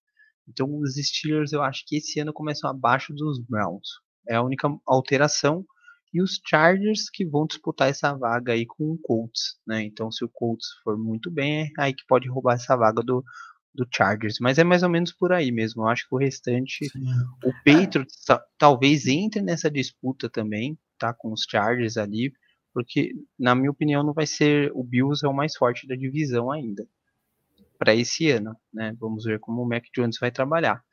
Então os Steelers eu acho que esse ano começam abaixo dos Browns. É a única alteração. E os Chargers que vão disputar essa vaga aí com o Colts, né? Então se o Colts for muito bem, é aí que pode roubar essa vaga do, do Chargers. Mas é mais ou menos por aí mesmo. Eu acho que o restante, Sim. o Patriots talvez entre nessa disputa também, tá? Com os Chargers ali, porque na minha opinião não vai ser o Bills é o mais forte da divisão ainda para esse ano, né? Vamos ver como o Mac Jones vai trabalhar.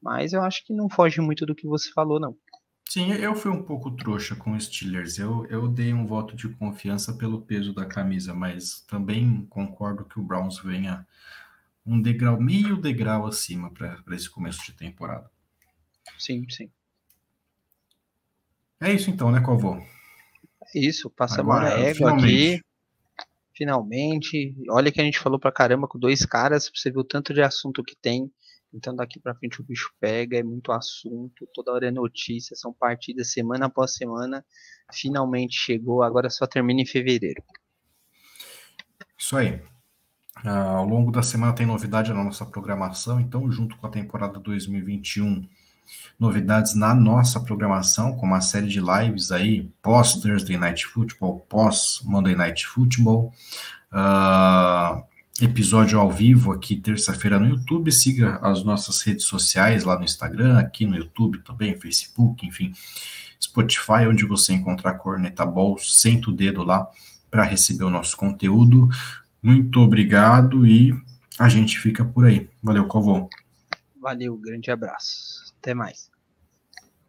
Mas eu acho que não foge muito do que você falou, não. Sim, eu fui um pouco trouxa com os Steelers. Eu, eu dei um voto de confiança pelo peso da camisa, mas também concordo que o Browns venha um degrau, meio degrau acima para esse começo de temporada. Sim, sim. É isso então, né, Covô? Isso, passamos a égua aqui finalmente. Olha que a gente falou pra caramba com dois caras, você viu o tanto de assunto que tem. Então daqui para frente o bicho pega, é muito assunto, toda hora é notícia, são partidas semana após semana. Finalmente chegou, agora só termina em fevereiro. Isso aí. Uh, ao longo da semana tem novidade na nossa programação, então junto com a temporada 2021 novidades na nossa programação, com uma série de lives aí, pós Thursday Night Football, pós Monday Night Football, uh, episódio ao vivo aqui terça-feira no YouTube, siga as nossas redes sociais lá no Instagram, aqui no YouTube também, Facebook, enfim, Spotify, onde você encontrar Corneta Ball, senta o dedo lá para receber o nosso conteúdo. Muito obrigado e a gente fica por aí. Valeu, Covon. Valeu, grande abraço. Até mais.